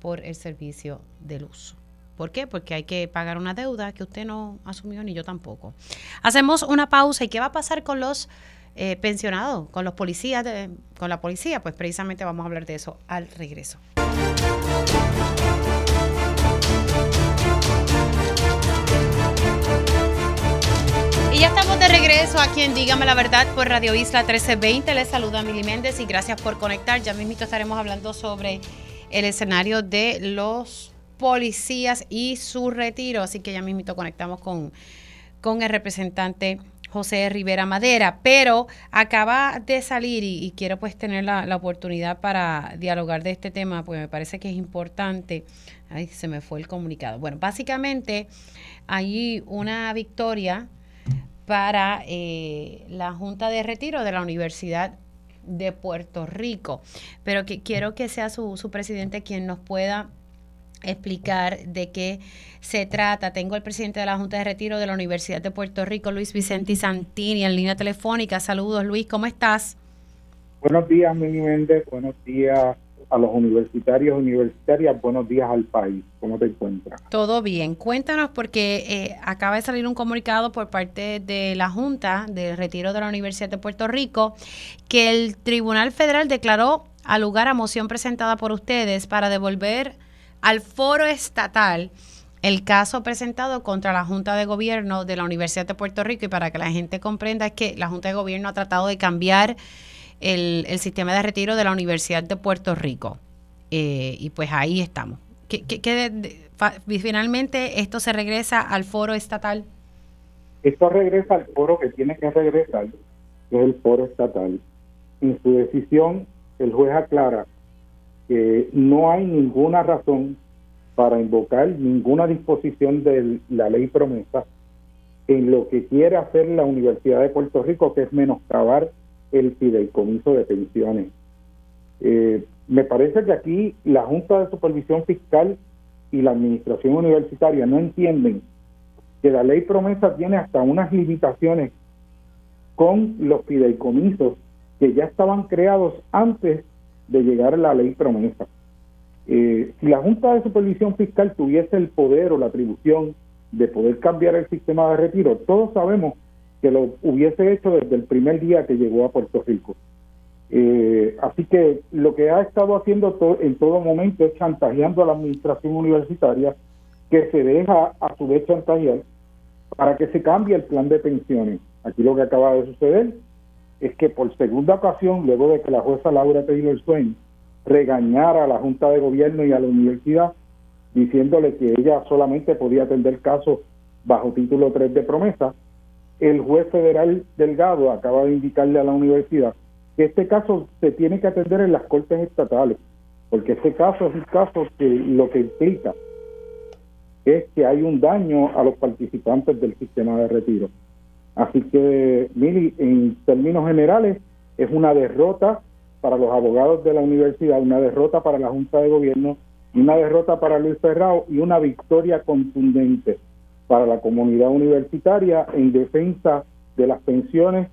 por el servicio de luz. ¿Por qué? Porque hay que pagar una deuda que usted no asumió ni yo tampoco. Hacemos una pausa y ¿qué va a pasar con los eh, pensionados, con los policías, con la policía? Pues precisamente vamos a hablar de eso al regreso. Estamos de regreso aquí en Dígame la Verdad por Radio Isla 1320. Les saluda Mili Méndez y gracias por conectar. Ya mismo estaremos hablando sobre el escenario de los policías y su retiro. Así que ya mismo conectamos con, con el representante José Rivera Madera, pero acaba de salir y, quiero pues tener la, la, oportunidad para dialogar de este tema, porque me parece que es importante. Ay, se me fue el comunicado. Bueno, básicamente hay una victoria para eh, la Junta de Retiro de la Universidad de Puerto Rico. Pero que quiero que sea su, su presidente quien nos pueda explicar de qué se trata. Tengo el presidente de la Junta de Retiro de la Universidad de Puerto Rico, Luis Vicente Santini, en línea telefónica. Saludos, Luis, ¿cómo estás? Buenos días, Mimi Méndez. Buenos días a los universitarios universitarias. Buenos días al país. ¿Cómo te encuentras? Todo bien. Cuéntanos porque eh, acaba de salir un comunicado por parte de la Junta de Retiro de la Universidad de Puerto Rico que el Tribunal Federal declaró al lugar a moción presentada por ustedes para devolver al foro estatal el caso presentado contra la Junta de Gobierno de la Universidad de Puerto Rico y para que la gente comprenda es que la Junta de Gobierno ha tratado de cambiar el, sistema de retiro de la Universidad de Puerto Rico. Eh, y pues ahí estamos. ¿Qué, finalmente esto se regresa al foro estatal? Esto regresa al foro que tiene que regresar, que es el foro estatal. En su decisión, el juez aclara que no hay ninguna razón para invocar ninguna disposición de la ley promesa en lo que quiere hacer la Universidad de Puerto Rico, que es menoscabar el fideicomiso de pensiones. Eh, me parece que aquí la Junta de Supervisión Fiscal y la Administración Universitaria no entienden que la ley promesa tiene hasta unas limitaciones con los fideicomisos que ya estaban creados antes de llegar la ley promesa. Eh, si la Junta de Supervisión Fiscal tuviese el poder o la atribución de poder cambiar el sistema de retiro, todos sabemos que lo hubiese hecho desde el primer día que llegó a Puerto Rico. Eh, así que lo que ha estado haciendo en todo momento es chantajeando a la administración universitaria que se deja a su vez chantajear para que se cambie el plan de pensiones. Aquí lo que acaba de suceder es que por segunda ocasión, luego de que la jueza Laura Taylor Swain regañara a la Junta de Gobierno y a la universidad, diciéndole que ella solamente podía atender casos bajo título 3 de promesa, el juez federal Delgado acaba de indicarle a la universidad que este caso se tiene que atender en las cortes estatales, porque este caso es un caso que lo que implica es que hay un daño a los participantes del sistema de retiro. Así que, Mili, en términos generales, es una derrota para los abogados de la universidad, una derrota para la Junta de Gobierno, una derrota para Luis Ferrao y una victoria contundente para la comunidad universitaria en defensa de las pensiones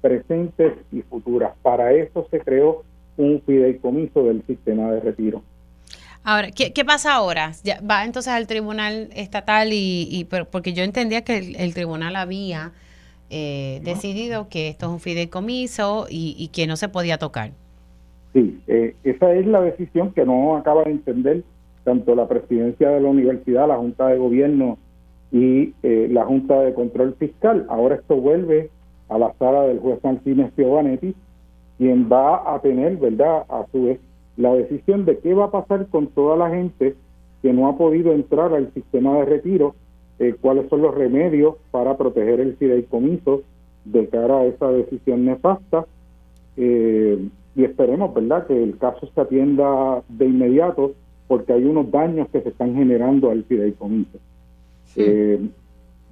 presentes y futuras. Para eso se creó un fideicomiso del sistema de retiro. Ahora, ¿qué, pasa ahora? Ya va entonces al tribunal estatal y, porque yo entendía que el, tribunal había eh, decidido que esto es un fideicomiso y, y que no se podía tocar. Sí, eh, esa es la decisión que no acaba de entender tanto la presidencia de la universidad, la Junta de Gobierno y eh, la Junta de Control Fiscal. Ahora esto vuelve a la sala del juez Martínez Giovanetti, quien va a tener, ¿verdad?, a su vez, la decisión de qué va a pasar con toda la gente que no ha podido entrar al sistema de retiro, eh, cuáles son los remedios para proteger el fideicomiso de cara a esa decisión nefasta. Eh, y esperemos, ¿verdad?, que el caso se atienda de inmediato porque hay unos daños que se están generando al fideicomiso. Eh,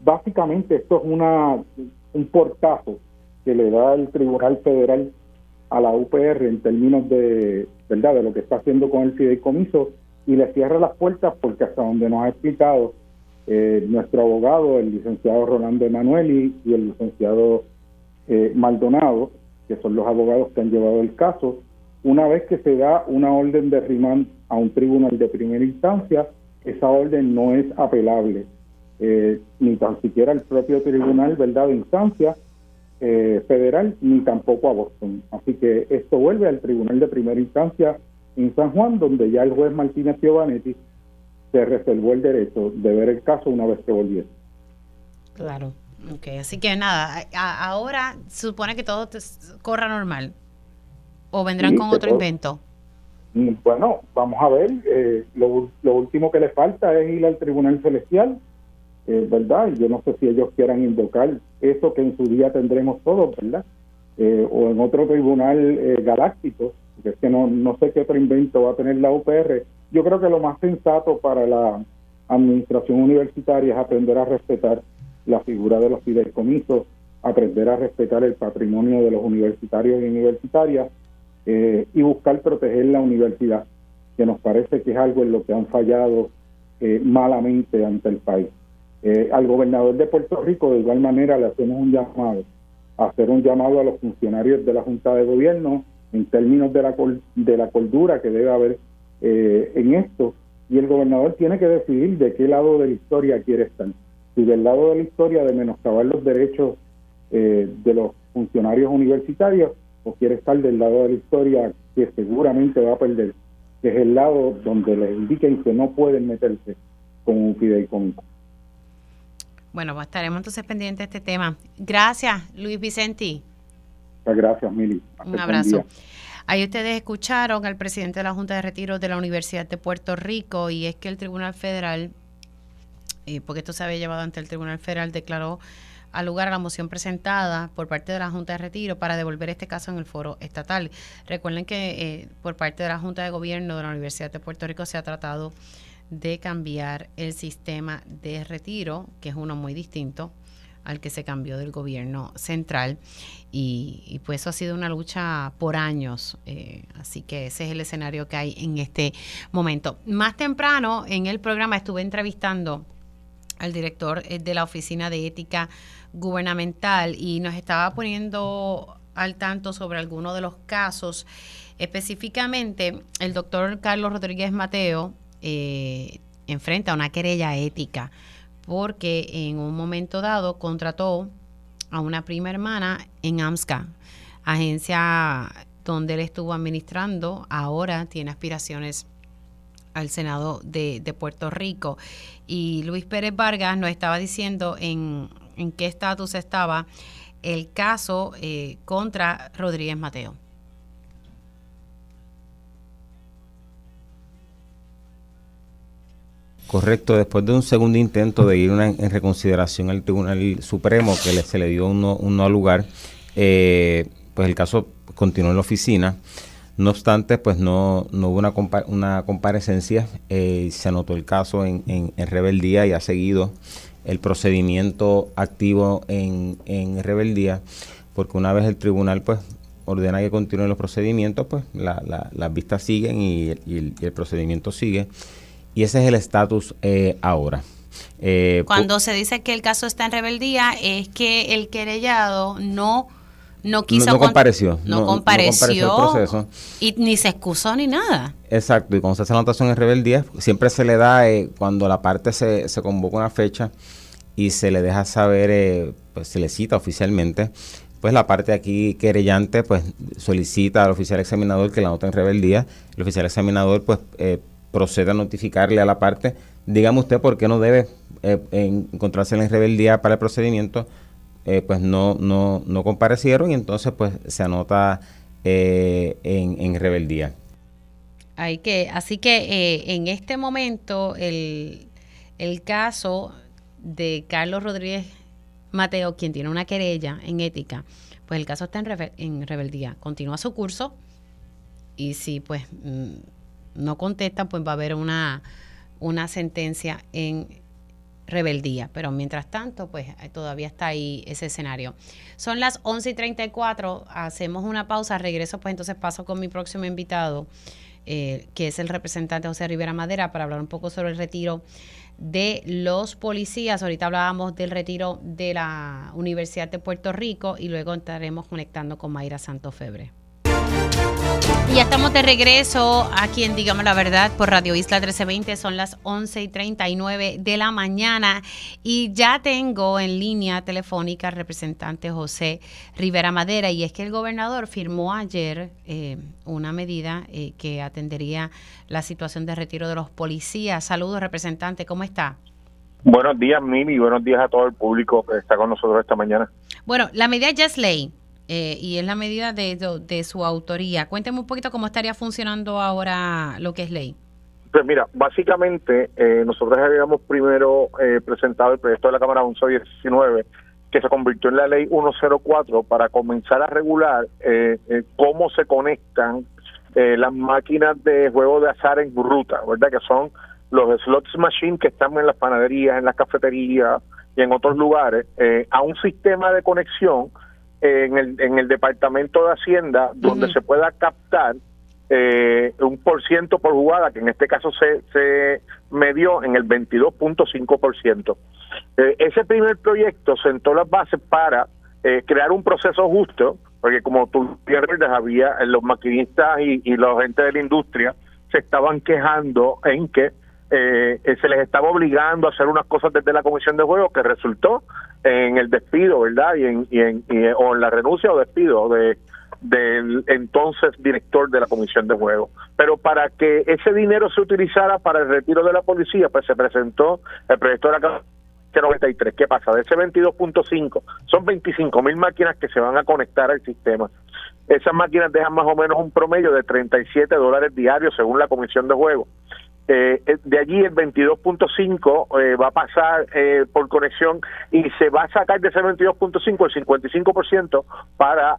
básicamente esto es una un portazo que le da el Tribunal Federal a la UPR en términos de, ¿verdad?, de lo que está haciendo con el fideicomiso y le cierra las puertas porque hasta donde nos ha explicado eh, nuestro abogado, el licenciado Rolando Emanueli y el licenciado eh, Maldonado, que son los abogados que han llevado el caso, una vez que se da una orden de rimán a un tribunal de primera instancia, esa orden no es apelable, eh, ni tan siquiera el propio tribunal verdad de instancia eh, federal, ni tampoco a Boston. Así que esto vuelve al tribunal de primera instancia en San Juan, donde ya el juez Martínez Giovanetti se reservó el derecho de ver el caso una vez que volviese. Claro. Ok, así que nada, ahora se supone que todo corra normal. ¿O vendrán con otro invento? Mm, bueno, vamos a ver. Eh, lo, último que le falta es ir al Tribunal Celestial, eh, ¿verdad? Yo no sé si ellos quieran invocar eso que en su día tendremos todos, ¿verdad? Eh, o en otro tribunal galáctico, porque es que no, no sé qué otro invento va a tener la UPR. Yo creo que lo más sensato para la administración universitaria es aprender a respetar la figura de los fideicomisos, aprender a respetar el patrimonio de los universitarios y universitarias eh, y buscar proteger la universidad, que nos parece que es algo en lo que han fallado eh, malamente ante el país. Eh, al gobernador de Puerto Rico, de igual manera, le hacemos un llamado, hacer un llamado a los funcionarios de la Junta de Gobierno en términos de la, de la cordura que debe haber en esto, y el gobernador tiene que decidir de qué lado de la historia quiere estar. Si del lado de la historia de menoscabar los derechos de los funcionarios universitarios o quiere estar del lado de la historia que seguramente va a perder, que es el lado donde le indiquen que no pueden meterse con un fideicomiso. Bueno, pues estaremos entonces pendientes de este tema. Gracias, Luis Vicenti. Muchas gracias, Mili. Un abrazo. Ahí ustedes escucharon al presidente de la Junta de Retiro de la Universidad de Puerto Rico y es que el Tribunal Federal, eh, porque esto se había llevado ante el Tribunal Federal, declaró al lugar a la moción presentada por parte de la Junta de Retiro para devolver este caso en el foro estatal. Recuerden que eh, por parte de la Junta de Gobierno de la Universidad de Puerto Rico se ha tratado de cambiar el sistema de retiro, que es uno muy distinto al que se cambió del gobierno central y, pues eso ha sido una lucha por años, eh, así que ese es el escenario que hay en este momento. Más temprano en el programa estuve entrevistando al director eh, de la Oficina de Ética Gubernamental y nos estaba poniendo al tanto sobre algunos de los casos. Específicamente, el doctor Carlos Rodríguez Mateo eh, enfrenta una querella ética porque en un momento dado contrató a una prima hermana en AMSCA, agencia donde él estuvo administrando, ahora tiene aspiraciones al Senado de, Puerto Rico. Y Luis Pérez Vargas nos estaba diciendo en, en qué estatus estaba el caso eh, contra Rodríguez Mateo. Correcto, después de un segundo intento de ir en reconsideración al Tribunal Supremo que se le dio un no, lugar, eh, pues el caso continuó en la oficina. No obstante, pues no, no hubo una, una comparecencia, eh, se anotó el caso en, en, rebeldía y ha seguido el procedimiento activo en, en rebeldía, porque una vez el tribunal pues ordena que continúen los procedimientos, pues las vistas siguen y, el, procedimiento sigue. Y ese es el estatus eh, ahora. Eh, Cuando se dice que el caso está en rebeldía, es que el querellado no no quiso no, compareció no, compareció, y ni se excusó ni nada. Exacto y cuando se hace la anotación en rebeldía siempre se le da eh, cuando la parte se, se convoca una fecha y se le deja saber, eh, pues se le cita oficialmente, pues la parte aquí querellante pues solicita al oficial examinador que la nota en rebeldía, el oficial examinador pues eh, procede a notificarle a la parte, dígame usted por qué no debe eh, encontrarse en rebeldía para el procedimiento, pues no, no, no comparecieron y entonces pues se anota en, en rebeldía. Hay que, así que en este momento el, el caso de Carlos Rodríguez Mateo, quien tiene una querella en ética, pues el caso está en, rebeldía. Continúa su curso y si pues mm, no contesta, pues va a haber una, una sentencia en rebeldía. Pero mientras tanto, pues eh, todavía está ahí ese escenario. Son las 11 y 34, hacemos una pausa, regreso, pues entonces paso con mi próximo invitado, eh, que es el representante José Rivera Madera, para hablar un poco sobre el retiro de los policías. Ahorita hablábamos del retiro de la Universidad de Puerto Rico y luego estaremos conectando con Mayra Santofebre. Y ya estamos de regreso aquí en Digamos la Verdad por Radio Isla 1320. Son las 11 y 39 de la mañana y ya tengo en línea telefónica al representante José Rivera Madera. Y es que el gobernador firmó ayer eh, una medida eh, que atendería la situación de retiro de los policías. Saludos, representante, ¿cómo está? Buenos días, Mimi, y buenos días a todo el público que está con nosotros esta mañana. Bueno, la medida ya es ley eh, y es la medida de, su autoría. Cuénteme un poquito cómo estaría funcionando ahora lo que es ley. Pues mira, básicamente eh, nosotros habíamos primero eh, presentado el proyecto de la Cámara 1119 que se convirtió en la ley 104 para comenzar a regular cómo se conectan las máquinas de juego de azar en ruta, ¿verdad? Que son los slots machines que están en las panaderías, en las cafeterías y en otros lugares, a un sistema de conexión en el, en el Departamento de Hacienda donde se pueda captar eh, un por ciento por jugada, que en este caso se, se medió en el 22.5%. Eh, ese primer proyecto sentó las bases para eh, crear un proceso justo, porque como tú pierdes, había los maquinistas y, y los gente de la industria se estaban quejando en que eh, se les estaba obligando a hacer unas cosas desde la comisión de juego que resultó en el despido, ¿verdad? Y en, y en, o en la renuncia o despido de del entonces director de la comisión de juego. Pero para que ese dinero se utilizara para el retiro de la policía, pues se presentó el proyecto de la 93. ¿Qué pasa? De ese 22.5 son 25 mil máquinas que se van a conectar al sistema. Esas máquinas dejan más o menos un promedio de 37 dólares diarios según la comisión de juego. Eh, eh, de allí el 22.5 eh, va a pasar eh, por conexión y se va a sacar de ese 22.5 el 55% para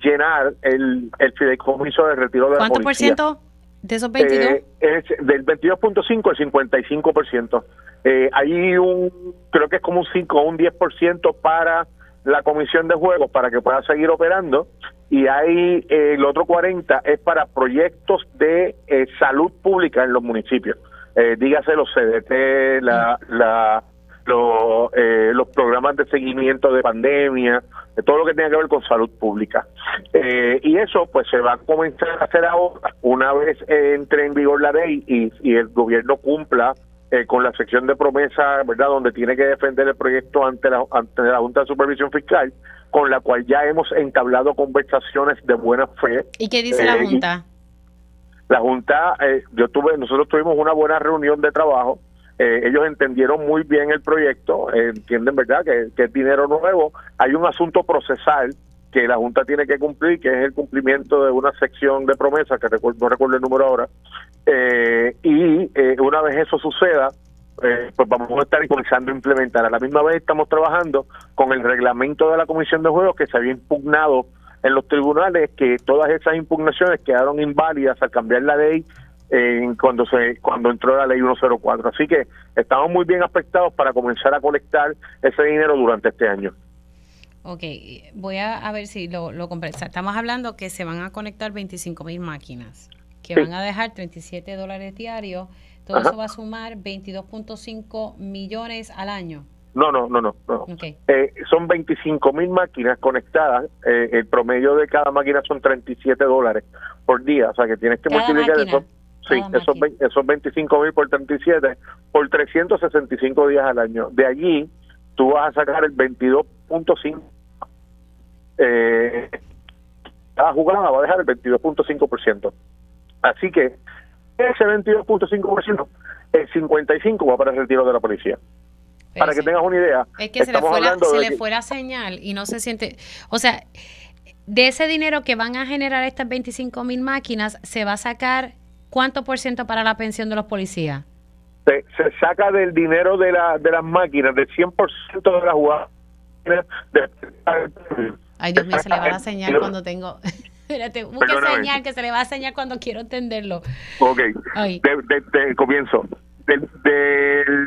llenar el, el fideicomiso de retiro de la policía. ¿Cuánto por ciento de esos 22? es del 22.5 al 55%. hay un, creo que es como un 5 o un 10% para la comisión de juegos para que pueda seguir operando y hay eh, el otro 40 es para proyectos de eh, salud pública en los municipios. Eh, dígase los CDT, la, la, los programas de seguimiento de pandemia, todo lo que tenga que ver con salud pública. y eso pues se va a comenzar a hacer ahora una vez entre en vigor la ley y el gobierno cumpla eh, con la sección de promesa, ¿verdad?, donde tiene que defender el proyecto ante la, ante la Junta de Supervisión Fiscal, con la cual ya hemos entablado conversaciones de buena fe. ¿Y qué dice la eh, Junta? La Junta, eh, yo tuve, nosotros tuvimos una buena reunión de trabajo. ellos entendieron muy bien el proyecto, entienden, ¿verdad?, que, que es dinero nuevo. Hay un asunto procesal que la Junta tiene que cumplir, que es el cumplimiento de una sección de promesa, que no recuerdo el número ahora, eh, y eh, una vez eso suceda, eh, pues vamos a estar comenzando a implementar. A la misma vez estamos trabajando con el reglamento de la Comisión de Juegos que se había impugnado en los tribunales, que todas esas impugnaciones quedaron inválidas al cambiar la ley cuando se cuando entró la ley 104. Así que estamos muy bien afectados para comenzar a colectar ese dinero durante este año. Ok, voy a, ver si lo, lo Estamos hablando que se van a conectar 25 mil máquinas, que van a dejar 37 dólares diarios. Todo eso va a sumar 22.5 millones al año. No, no, no, no. Eh, son 25 mil máquinas conectadas. Eh, el promedio de cada máquina son 37 dólares por día. O sea que tienes que multiplicar eso. Sí, esos, esos 25 mil por 37 por 365 días al año. De allí tú vas a sacar el 22.5%. Eh, cada jugada va a dejar el 22.5%. Así que ese 22.5%, el 55% va para el retiro de la policía. Para que tengas una idea. Es que se le, fue la, se le fue la señal y no se siente. O sea, de ese dinero que van a generar estas 25 mil máquinas, se va a sacar cuánto por ciento para la pensión de los policías? Se, saca del dinero de, la, de las máquinas, del 100% de las jugadas. Ay, Dios mío, se le va a [LAUGHS] señal cuando tengo. Espérate, busque señal que se le va a señal cuando quiero entenderlo. Ok. De, comienzo. Del,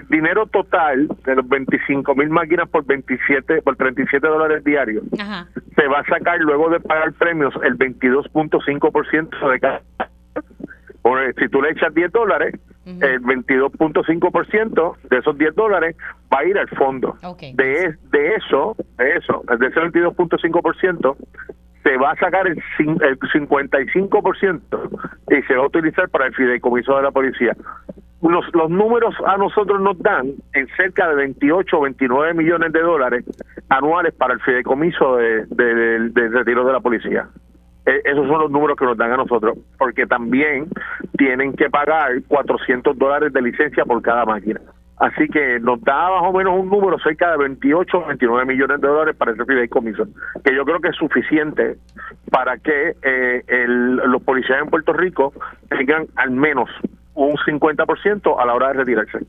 dinero total de los 25 mil máquinas por 27 por 37 dólares diarios se va a sacar luego de pagar premios el 22.5% de cada si tú le echas 10 dólares, el 22.5% de esos 10 dólares va a ir al fondo. De, de eso, de eso, de ese 22.5%, se va a sacar el, el 55% y se va a utilizar para el fideicomiso de la policía. Los, los números a nosotros nos dan en cerca de 28 o 29 millones de dólares anuales para el fideicomiso de, retiro de la policía. Eh, esos son los números que nos dan a nosotros, porque también tienen que pagar 400 dólares de licencia por cada máquina. Así que nos da más o menos un número cerca de 28 o 29 millones de dólares para ese fideicomiso, que yo creo que es suficiente para que eh, los policías en Puerto Rico tengan al menos un 50% a la hora de retirarse.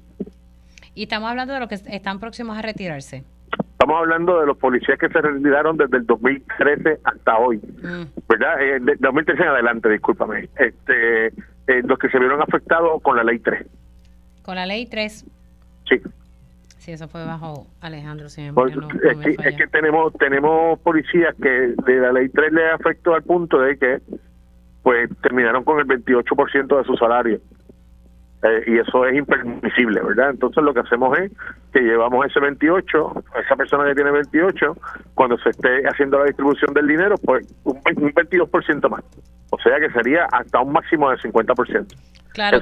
Y estamos hablando de los que están próximos a retirarse. Estamos hablando de los policías que se retiraron desde el 2013 hasta hoy, mm. ¿verdad? Eh, de 2013 en adelante, discúlpame. Este, eh, los que se vieron afectados con la ley 3. Con la ley 3. Sí. Sí, eso fue bajo Alejandro. es, que, tenemos tenemos policías que de la ley 3 le afectó al punto de que pues terminaron con el 28% de su salario. Eh, y eso es impermisible, ¿verdad? Entonces lo que hacemos es que llevamos ese 28, esa persona que tiene 28, cuando se esté haciendo la distribución del dinero, pues un, 22% más. O sea que sería hasta un máximo del 50%. Claro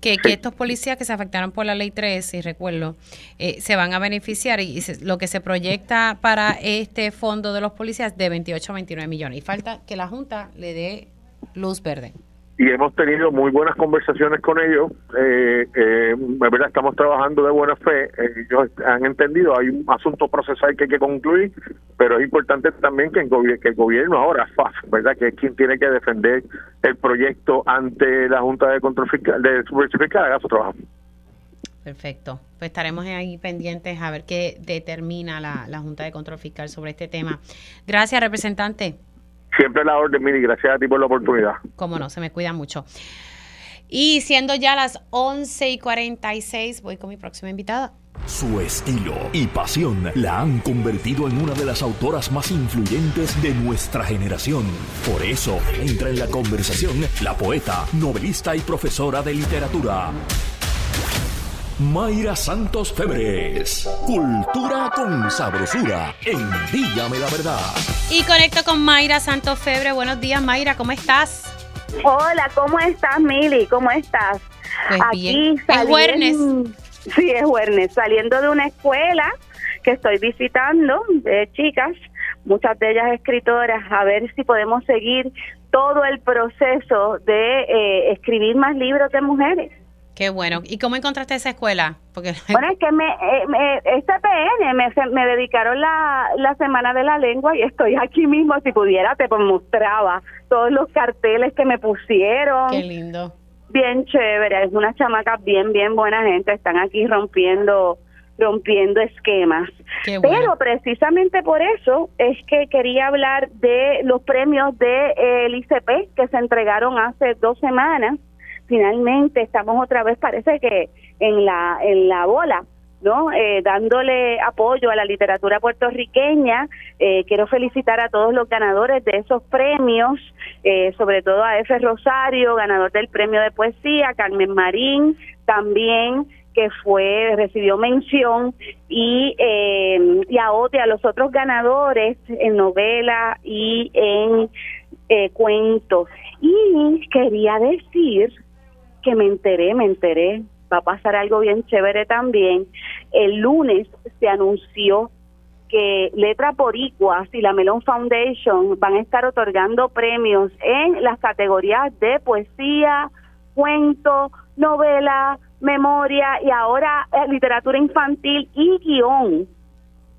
que, que, estos policías que se afectaron por la ley 3, si recuerdo, eh, se van a beneficiar y lo que se proyecta para este fondo de los policías de 28 a 29 millones. Y falta que la Junta le dé luz verde y hemos tenido muy buenas conversaciones con ellos. Eh, eh, verdad, estamos trabajando de buena fe. Ellos han entendido, hay un asunto procesal que hay que concluir, pero es importante también que el, que el gobierno ahora, FAF, ¿verdad? que es quien tiene que defender el proyecto ante la Junta de Control Fiscal, de Supervisión Fiscal, haga su trabajo. Perfecto. Pues estaremos ahí pendientes a ver qué determina la, la Junta de Control Fiscal sobre este tema. Gracias, representante. Siempre la orden, Miri. Gracias a ti por la oportunidad. Cómo no, se me cuida mucho. Y siendo ya las 11 y 46, voy con mi próxima invitada. Su estilo y pasión la han convertido en una de las autoras más influyentes de nuestra generación. Por eso entra en la conversación la poeta, novelista y profesora de literatura. Mayra Santos Febres. Cultura con sabrosura. Envíame la verdad. Y conecto con Mayra Santos Febre. Buenos días, Mayra, ¿cómo estás? Hola, ¿cómo estás, Mili? ¿Cómo estás? Pues Aquí bien. Es. Sí, es Juernes. Saliendo de una escuela que estoy visitando de chicas, muchas de ellas escritoras, a ver si podemos seguir todo el proceso de eh, escribir más libros de mujeres. Qué bueno. ¿Y cómo encontraste esa escuela? Porque... [LAUGHS] Bueno, es que me, eh, me este PN me, me dedicaron la, la Semana de la Lengua y estoy aquí mismo. Si pudiera, te mostraba todos los carteles que me pusieron. Qué lindo. Bien chévere. Es una chamaca bien, bien buena gente. Están aquí rompiendo rompiendo esquemas. Pero precisamente por eso es que quería hablar de los premios del de, eh, ICP que se entregaron hace dos semanas finalmente estamos otra vez, parece que en la, en la bola. ¿no? Eh, dándole apoyo a la literatura puertorriqueña. Eh, quiero felicitar a todos los ganadores de esos premios, eh, sobre todo a F. Rosario, ganador del premio de poesía, Carmen Marín, también que fue recibió mención y y a los otros ganadores en novela y en cuentos y quería decir que me enteré, me enteré, va a pasar algo bien chévere también, El lunes se anunció que Letra Boricuas y la Melon Foundation van a estar otorgando premios en las categorías de poesía, cuento, novela, memoria y ahora eh, literatura infantil y guion.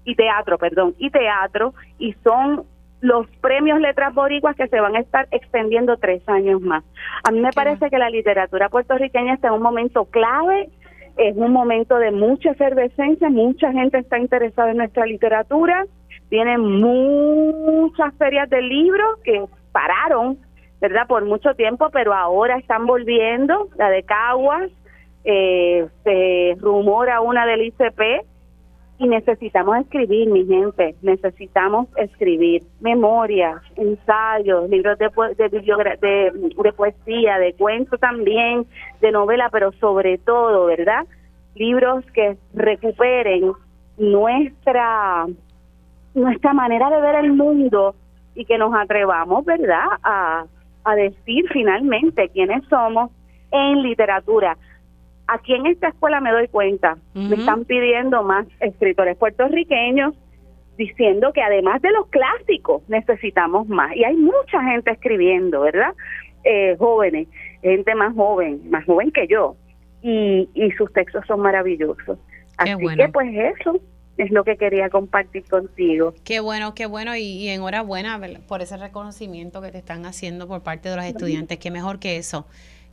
Y teatro, perdón, y teatro. Y son los premios Letras Boricuas que se van a estar extendiendo tres años más. A mí me parece que la literatura puertorriqueña está en un momento clave es un momento de mucha efervescencia, mucha gente está interesada en nuestra literatura, tienen muchas ferias de libros que pararon, ¿verdad? Por mucho tiempo, pero ahora están volviendo, la de Caguas, eh, se rumora una del ICP, y necesitamos escribir, mi gente, necesitamos escribir memorias, ensayos, libros de, de, de, poesía, de cuento también, de novela, pero sobre todo, ¿verdad? Libros que recuperen nuestra, nuestra manera de ver el mundo y que nos atrevamos, ¿verdad?, a, a decir finalmente quiénes somos en literatura aquí en esta escuela me doy cuenta, me están pidiendo más escritores puertorriqueños diciendo que además de los clásicos necesitamos más. Y hay mucha gente escribiendo, ¿verdad? Eh, jóvenes, gente más joven, más joven que yo. Y, y sus textos son maravillosos. Así que pues eso es lo que quería compartir contigo. Qué bueno, qué bueno y, enhorabuena por ese reconocimiento que te están haciendo por parte de los estudiantes. Qué mejor que eso,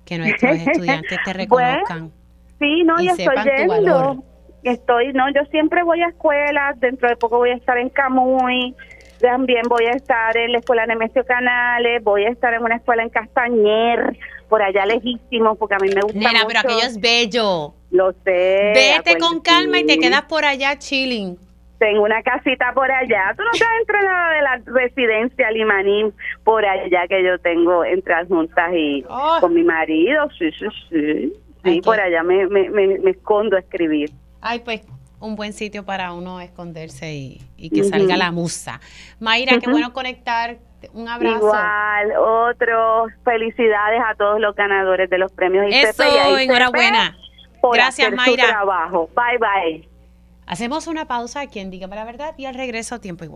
que nuestros estudiantes te [LAUGHS] reconozcan. Sí, no, y, estoy yendo. Estoy, no, yo siempre voy a escuelas, dentro de poco voy a estar en Camuy, también voy a estar en la escuela Nemesio Canales, voy a estar en una escuela en Castañer, por allá lejísimo, porque a mí me gusta Nena, pero aquello es bello. Lo sé. Vete con calma y te quedas por allá chilling. Tengo una casita por allá. Tú no te has entrenado de la residencia Limanín por allá que yo tengo entre juntas y oh. con mi marido. Sí, sí, sí. Sí, por allá me, me, me, escondo a escribir. Ay, pues un buen sitio para uno esconderse y, que salga la musa. Mayra, qué bueno conectar. Un abrazo. Igual, otros felicidades a todos los ganadores de los premios ICP. Eso, enhorabuena. Gracias, Mayra. trabajo. Bye, bye. Hacemos una pausa, quien diga para la verdad, y al regreso tiempo igual.